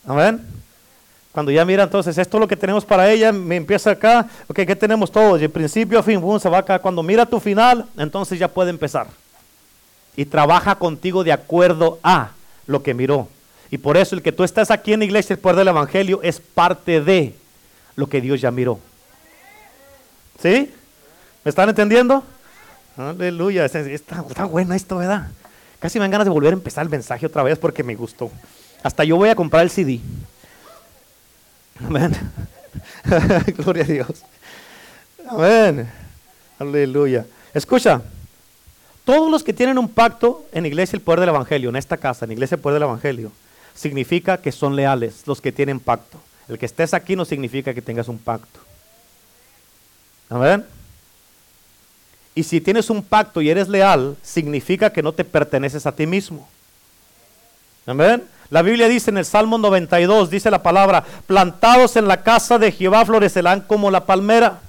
Amén. Cuando ya mira entonces, esto es lo que tenemos para ella, me empieza acá, ok, ¿qué tenemos todos? De principio a fin, boom, se va acá. Cuando mira tu final, entonces ya puede empezar. Y trabaja contigo de acuerdo a lo que miró. Y por eso el que tú estás aquí en la iglesia, el poder del Evangelio, es parte de lo que Dios ya miró. ¿Sí? ¿Me están entendiendo? Aleluya, está, está bueno esto, ¿verdad? Casi me dan ganas de volver a empezar el mensaje otra vez porque me gustó. Hasta yo voy a comprar el CD. Amén. (laughs) Gloria a Dios. Amén. Aleluya. Escucha, todos los que tienen un pacto en Iglesia el Poder del Evangelio, en esta casa, en Iglesia el Poder del Evangelio, significa que son leales los que tienen pacto. El que estés aquí no significa que tengas un pacto. Amén. Y si tienes un pacto y eres leal, significa que no te perteneces a ti mismo. Amén. La Biblia dice en el Salmo 92, dice la palabra, plantados en la casa de Jehová florecerán como la palmera.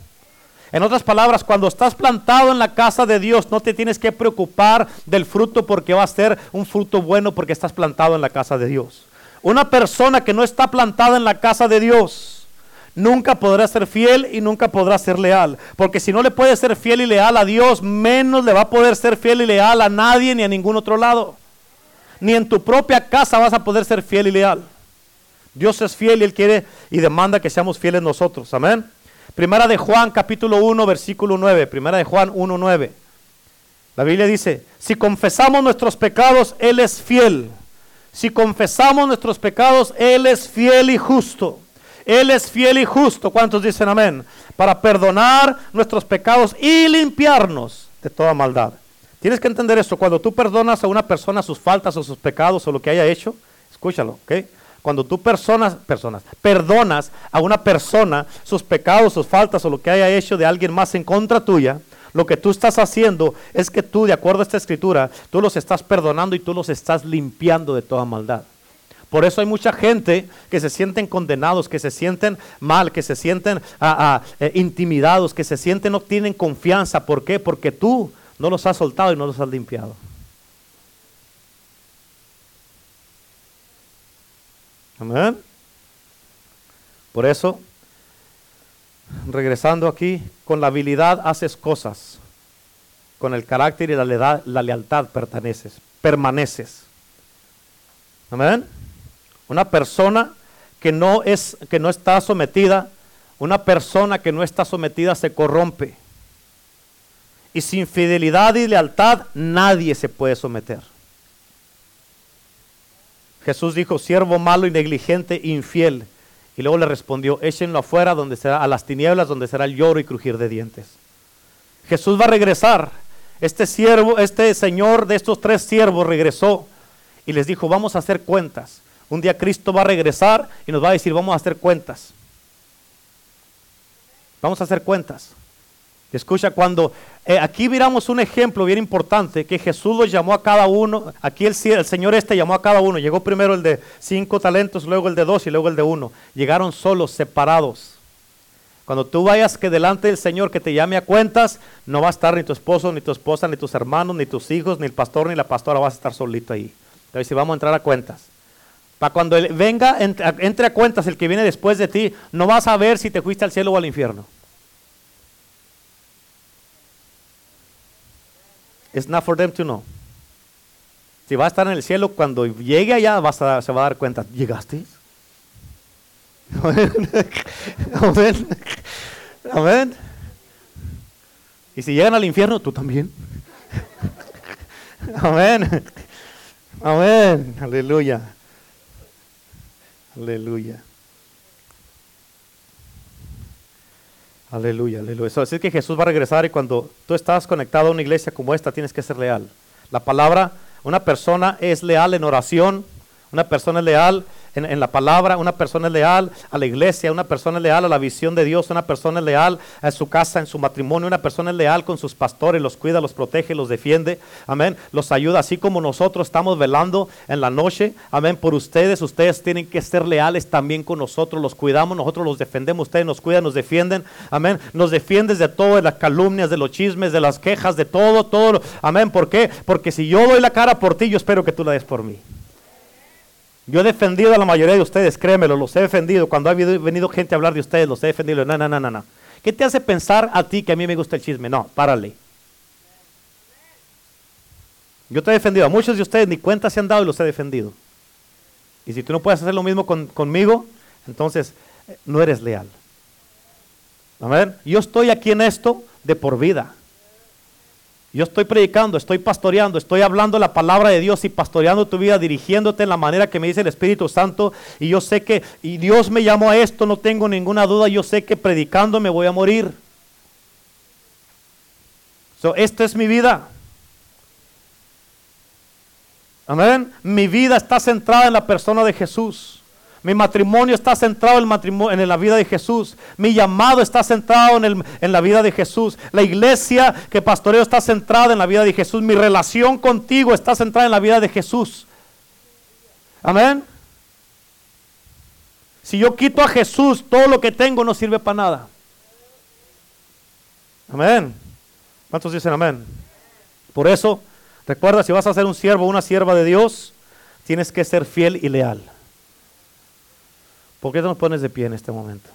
En otras palabras, cuando estás plantado en la casa de Dios, no te tienes que preocupar del fruto porque va a ser un fruto bueno porque estás plantado en la casa de Dios. Una persona que no está plantada en la casa de Dios nunca podrá ser fiel y nunca podrá ser leal. Porque si no le puede ser fiel y leal a Dios, menos le va a poder ser fiel y leal a nadie ni a ningún otro lado. Ni en tu propia casa vas a poder ser fiel y leal. Dios es fiel y Él quiere y demanda que seamos fieles nosotros. Amén. Primera de Juan capítulo 1 versículo 9. Primera de Juan 1 9. La Biblia dice, si confesamos nuestros pecados, Él es fiel si confesamos nuestros pecados, Él es fiel y justo. Él es fiel y justo. ¿Cuántos dicen amén? Para perdonar nuestros pecados y limpiarnos de toda maldad. Tienes que entender esto. Cuando tú perdonas a una persona sus faltas o sus pecados o lo que haya hecho, escúchalo, ¿ok? Cuando tú personas, personas, perdonas a una persona sus pecados, sus faltas o lo que haya hecho de alguien más en contra tuya, lo que tú estás haciendo es que tú, de acuerdo a esta escritura, tú los estás perdonando y tú los estás limpiando de toda maldad. Por eso hay mucha gente que se sienten condenados, que se sienten mal, que se sienten ah, ah, eh, intimidados, que se sienten no tienen confianza. ¿Por qué? Porque tú no los has soltado y no los has limpiado. Amén. Por eso regresando aquí, con la habilidad haces cosas, con el carácter y la, la lealtad perteneces, permaneces. Amén. Una persona que no es que no está sometida, una persona que no está sometida se corrompe. Y sin fidelidad y lealtad nadie se puede someter. Jesús dijo, siervo malo y negligente, infiel y luego le respondió, échenlo afuera donde será, a las tinieblas donde será el lloro y crujir de dientes. Jesús va a regresar. Este siervo, este señor de estos tres siervos regresó y les dijo, vamos a hacer cuentas. Un día Cristo va a regresar y nos va a decir, vamos a hacer cuentas. Vamos a hacer cuentas. Escucha, cuando eh, aquí miramos un ejemplo bien importante, que Jesús los llamó a cada uno, aquí el, el, Señor este llamó a cada uno, llegó primero el de cinco talentos, luego el de dos y luego el de uno. Llegaron solos, separados. Cuando tú vayas que delante del Señor que te llame a cuentas, no va a estar ni tu esposo, ni tu esposa, ni tus hermanos, ni tus hijos, ni el pastor, ni la pastora, vas a estar solito ahí. Entonces, si vamos a entrar a cuentas. Para cuando venga, entre a cuentas el que viene después de ti, no vas a ver si te fuiste al cielo o al infierno. It's not for them to know. Si va a estar en el cielo, cuando llegue allá vas a, se va a dar cuenta. ¿Llegaste? (laughs) Amén. Amén. Y si llegan al infierno, tú también. (laughs) Amén. Amén. Aleluya. Aleluya. Aleluya, aleluya. Así que Jesús va a regresar y cuando tú estás conectado a una iglesia como esta, tienes que ser leal. La palabra, una persona es leal en oración, una persona es leal en, la palabra, una persona leal a la iglesia, una persona leal a la visión de Dios, una persona leal a su casa, en su matrimonio, una persona leal con sus pastores, los cuida, los protege, los defiende, amén, los ayuda, así como nosotros estamos velando en la noche, amén, por ustedes, ustedes tienen que ser leales también con nosotros, los cuidamos, nosotros los defendemos, ustedes nos cuidan, nos defienden, amén, nos defiendes de todo, de las calumnias, de los chismes, de las quejas, de todo, todo, amén, ¿por qué? Porque si yo doy la cara por ti, yo espero que tú la des por mí. Yo he defendido a la mayoría de ustedes, créemelo, los he defendido. Cuando ha venido gente a hablar de ustedes, los he defendido. No, no, no, no, no. ¿Qué te hace pensar a ti que a mí me gusta el chisme? No, párale. Yo te he defendido. A muchos de ustedes ni cuenta se han dado y los he defendido. Y si tú no puedes hacer lo mismo conmigo, entonces eh, no eres leal. A ver, yo estoy aquí en esto de por vida. Yo estoy predicando, estoy pastoreando, estoy hablando la palabra de Dios y pastoreando tu vida, dirigiéndote en la manera que me dice el Espíritu Santo. Y yo sé que, y Dios me llamó a esto, no tengo ninguna duda, yo sé que predicando me voy a morir. So, esta es mi vida. Amén. Mi vida está centrada en la persona de Jesús. Mi matrimonio está centrado en, la vida de Jesús. Mi llamado está centrado en, la vida de Jesús. La iglesia que pastoreo está centrada en la vida de Jesús. Mi relación contigo está centrada en la vida de Jesús. Amén. Si yo quito a Jesús, todo lo que tengo no sirve para nada. Amén. ¿Cuántos dicen amén? Por eso, recuerda, si vas a ser un siervo o una sierva de Dios, tienes que ser fiel y leal. ¿Por qué te nos pones de pie en este momento?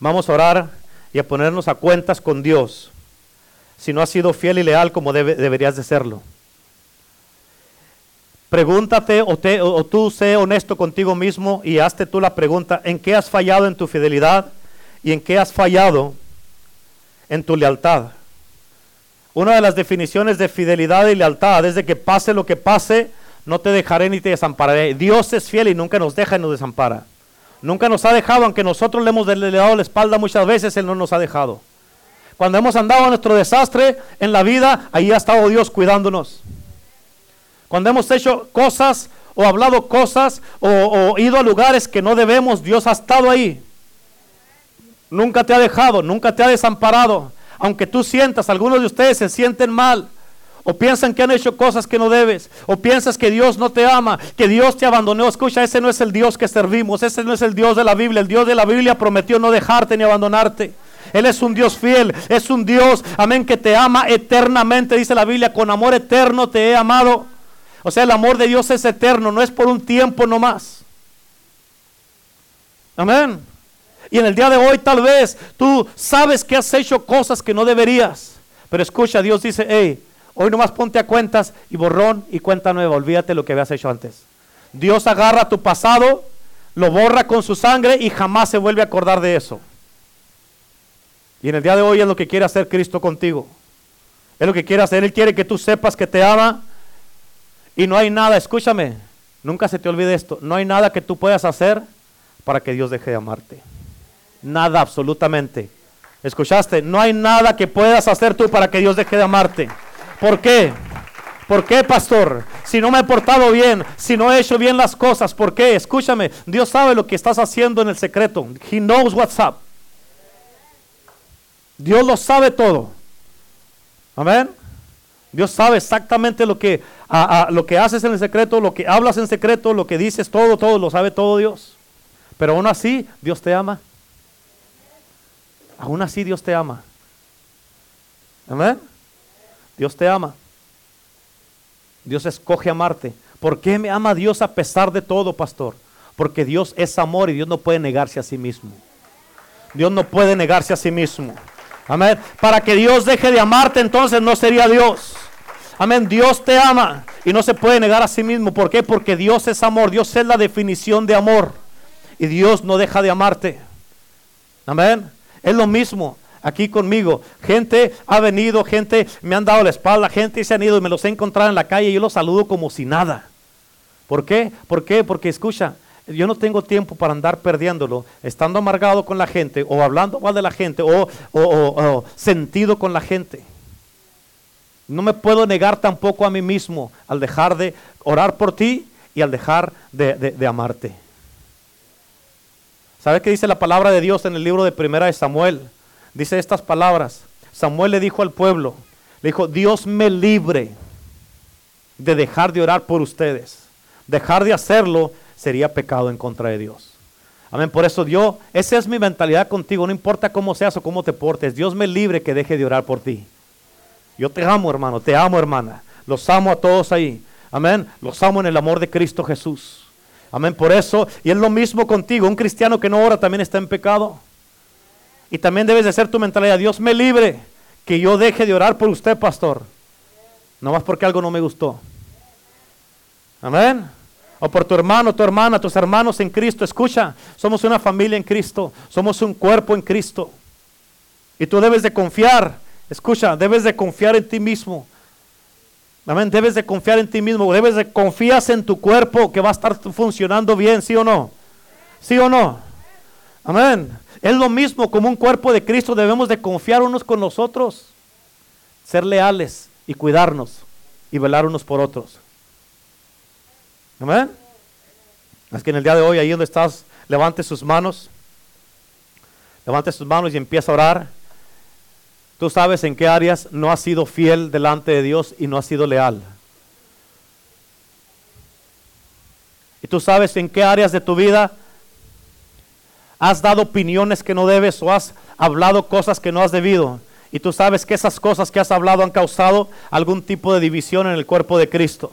Vamos a orar y a ponernos a cuentas con Dios. Si no has sido fiel y leal como deberías de serlo. Pregúntate o, o tú sé honesto contigo mismo y hazte tú la pregunta, ¿en qué has fallado en tu fidelidad y en qué has fallado en tu lealtad? Una de las definiciones de fidelidad y lealtad es de que pase lo que pase, no te dejaré ni te desampararé. Dios es fiel y nunca nos deja y nos desampara. Nunca nos ha dejado, aunque nosotros le hemos dado la espalda muchas veces, Él no nos ha dejado. Cuando hemos andado a nuestro desastre en la vida, ahí ha estado Dios cuidándonos. Cuando hemos hecho cosas o hablado cosas o, o ido a lugares que no debemos, Dios ha estado ahí. Nunca te ha dejado, nunca te ha desamparado. Aunque tú sientas, algunos de ustedes se sienten mal, o piensan que han hecho cosas que no debes. O piensas que Dios no te ama, que Dios te abandonó. Escucha, ese no es el Dios que servimos. Ese no es el Dios de la Biblia. El Dios de la Biblia prometió no dejarte ni abandonarte. Él es un Dios fiel. Es un Dios, amén, que te ama eternamente. Dice la Biblia, con amor eterno te he amado. O sea, el amor de Dios es eterno. No es por un tiempo nomás. Amén. Y en el día de hoy tal vez tú sabes que has hecho cosas que no deberías. Pero escucha, Dios dice, hey, Hoy nomás ponte a cuentas y borrón y cuenta nueva. Olvídate lo que habías hecho antes. Dios agarra tu pasado, lo borra con su sangre y jamás se vuelve a acordar de eso. Y en el día de hoy es lo que quiere hacer Cristo contigo. Es lo que quiere hacer. Él quiere que tú sepas que te ama. Y no hay nada, escúchame, nunca se te olvide esto. No hay nada que tú puedas hacer para que Dios deje de amarte. Nada, absolutamente. ¿Escuchaste? No hay nada que puedas hacer tú para que Dios deje de amarte. ¿Por qué? ¿Por qué, pastor? Si no me he portado bien, si no he hecho bien las cosas, ¿por qué? Escúchame, Dios sabe lo que estás haciendo en el secreto. He knows what's up. Dios lo sabe todo. Amén. Dios sabe exactamente lo que, lo que haces en el secreto, lo que hablas en secreto, lo que dices, todo, todo, lo sabe todo Dios. Pero aún así, Dios te ama. Aún así, Dios te ama. Amén. Dios te ama. Dios escoge amarte. ¿Por qué me ama Dios a pesar de todo, pastor? Porque Dios es amor y Dios no puede negarse a sí mismo. Dios no puede negarse a sí mismo. Amén. Para que Dios deje de amarte, entonces no sería Dios. Amén. Dios te ama y no se puede negar a sí mismo. ¿Por qué? Porque Dios es amor. Dios es la definición de amor. Y Dios no deja de amarte. Amén. Es lo mismo aquí conmigo. Gente ha venido, gente me han dado la espalda, gente se han ido y me los he encontrado en la calle y yo los saludo como si nada. ¿Por qué? ¿Por qué? Porque escucha, yo no tengo tiempo para andar perdiéndolo, estando amargado con la gente o hablando mal de la gente o, o sentido con la gente. No me puedo negar tampoco a mí mismo al dejar de orar por ti y al dejar de, de amarte. ¿Sabe qué dice la palabra de Dios en el libro de Primera de Samuel? Dice estas palabras. Samuel le dijo al pueblo, le dijo, Dios me libre de dejar de orar por ustedes. Dejar de hacerlo sería pecado en contra de Dios. Amén. Por eso Dios, esa es mi mentalidad contigo. No importa cómo seas o cómo te portes. Dios me libre que deje de orar por ti. Yo te amo, hermano. Te amo, hermana. Los amo a todos ahí. Amén. Los amo en el amor de Cristo Jesús. Amén. Por eso, y es lo mismo contigo. Un cristiano que no ora también está en pecado. Y también debes de ser tu mentalidad. Dios me libre que yo deje de orar por usted, pastor. No más porque algo no me gustó. Amén. O por tu hermano, tu hermana, tus hermanos en Cristo. Escucha, somos una familia en Cristo. Somos un cuerpo en Cristo. Y tú debes de confiar. Escucha, debes de confiar en ti mismo. Amén. Debes de confiar en ti mismo. Debes de confiar en tu cuerpo que va a estar funcionando bien, ¿sí o no? ¿Sí o no? Amén. Es lo mismo como un cuerpo de Cristo. Debemos de confiar unos con los otros. Ser leales y cuidarnos y velar unos por otros. Amén. Es que en el día de hoy, ahí donde estás, levante sus manos. Levante sus manos y empieza a orar. Tú sabes en qué áreas no has sido fiel delante de Dios y no has sido leal. Y tú sabes en qué áreas de tu vida has dado opiniones que no debes o has hablado cosas que no has debido. Y tú sabes que esas cosas que has hablado han causado algún tipo de división en el cuerpo de Cristo.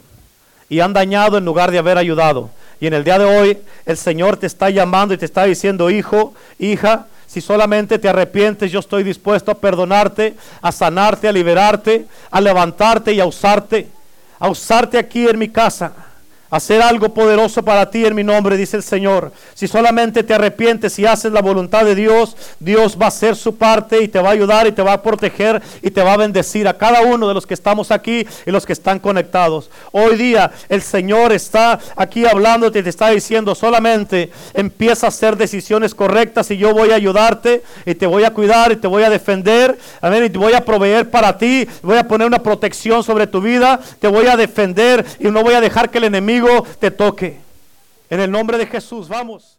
Y han dañado en lugar de haber ayudado. Y en el día de hoy el Señor te está llamando y te está diciendo, hijo, hija, si solamente te arrepientes, yo estoy dispuesto a perdonarte, a sanarte, a liberarte, a levantarte y a usarte, a usarte aquí en mi casa hacer algo poderoso para ti en mi nombre, dice el Señor. Si solamente te arrepientes y haces la voluntad de Dios, Dios va a hacer su parte y te va a ayudar y te va a proteger y te va a bendecir a cada uno de los que estamos aquí y los que están conectados. Hoy día el Señor está aquí hablándote y te está diciendo solamente empieza a hacer decisiones correctas y yo voy a ayudarte y te voy a cuidar y te voy a defender. Amén. Y te voy a proveer para ti. Voy a poner una protección sobre tu vida. Te voy a defender y no voy a dejar que el te toque. En el nombre de Jesús, vamos.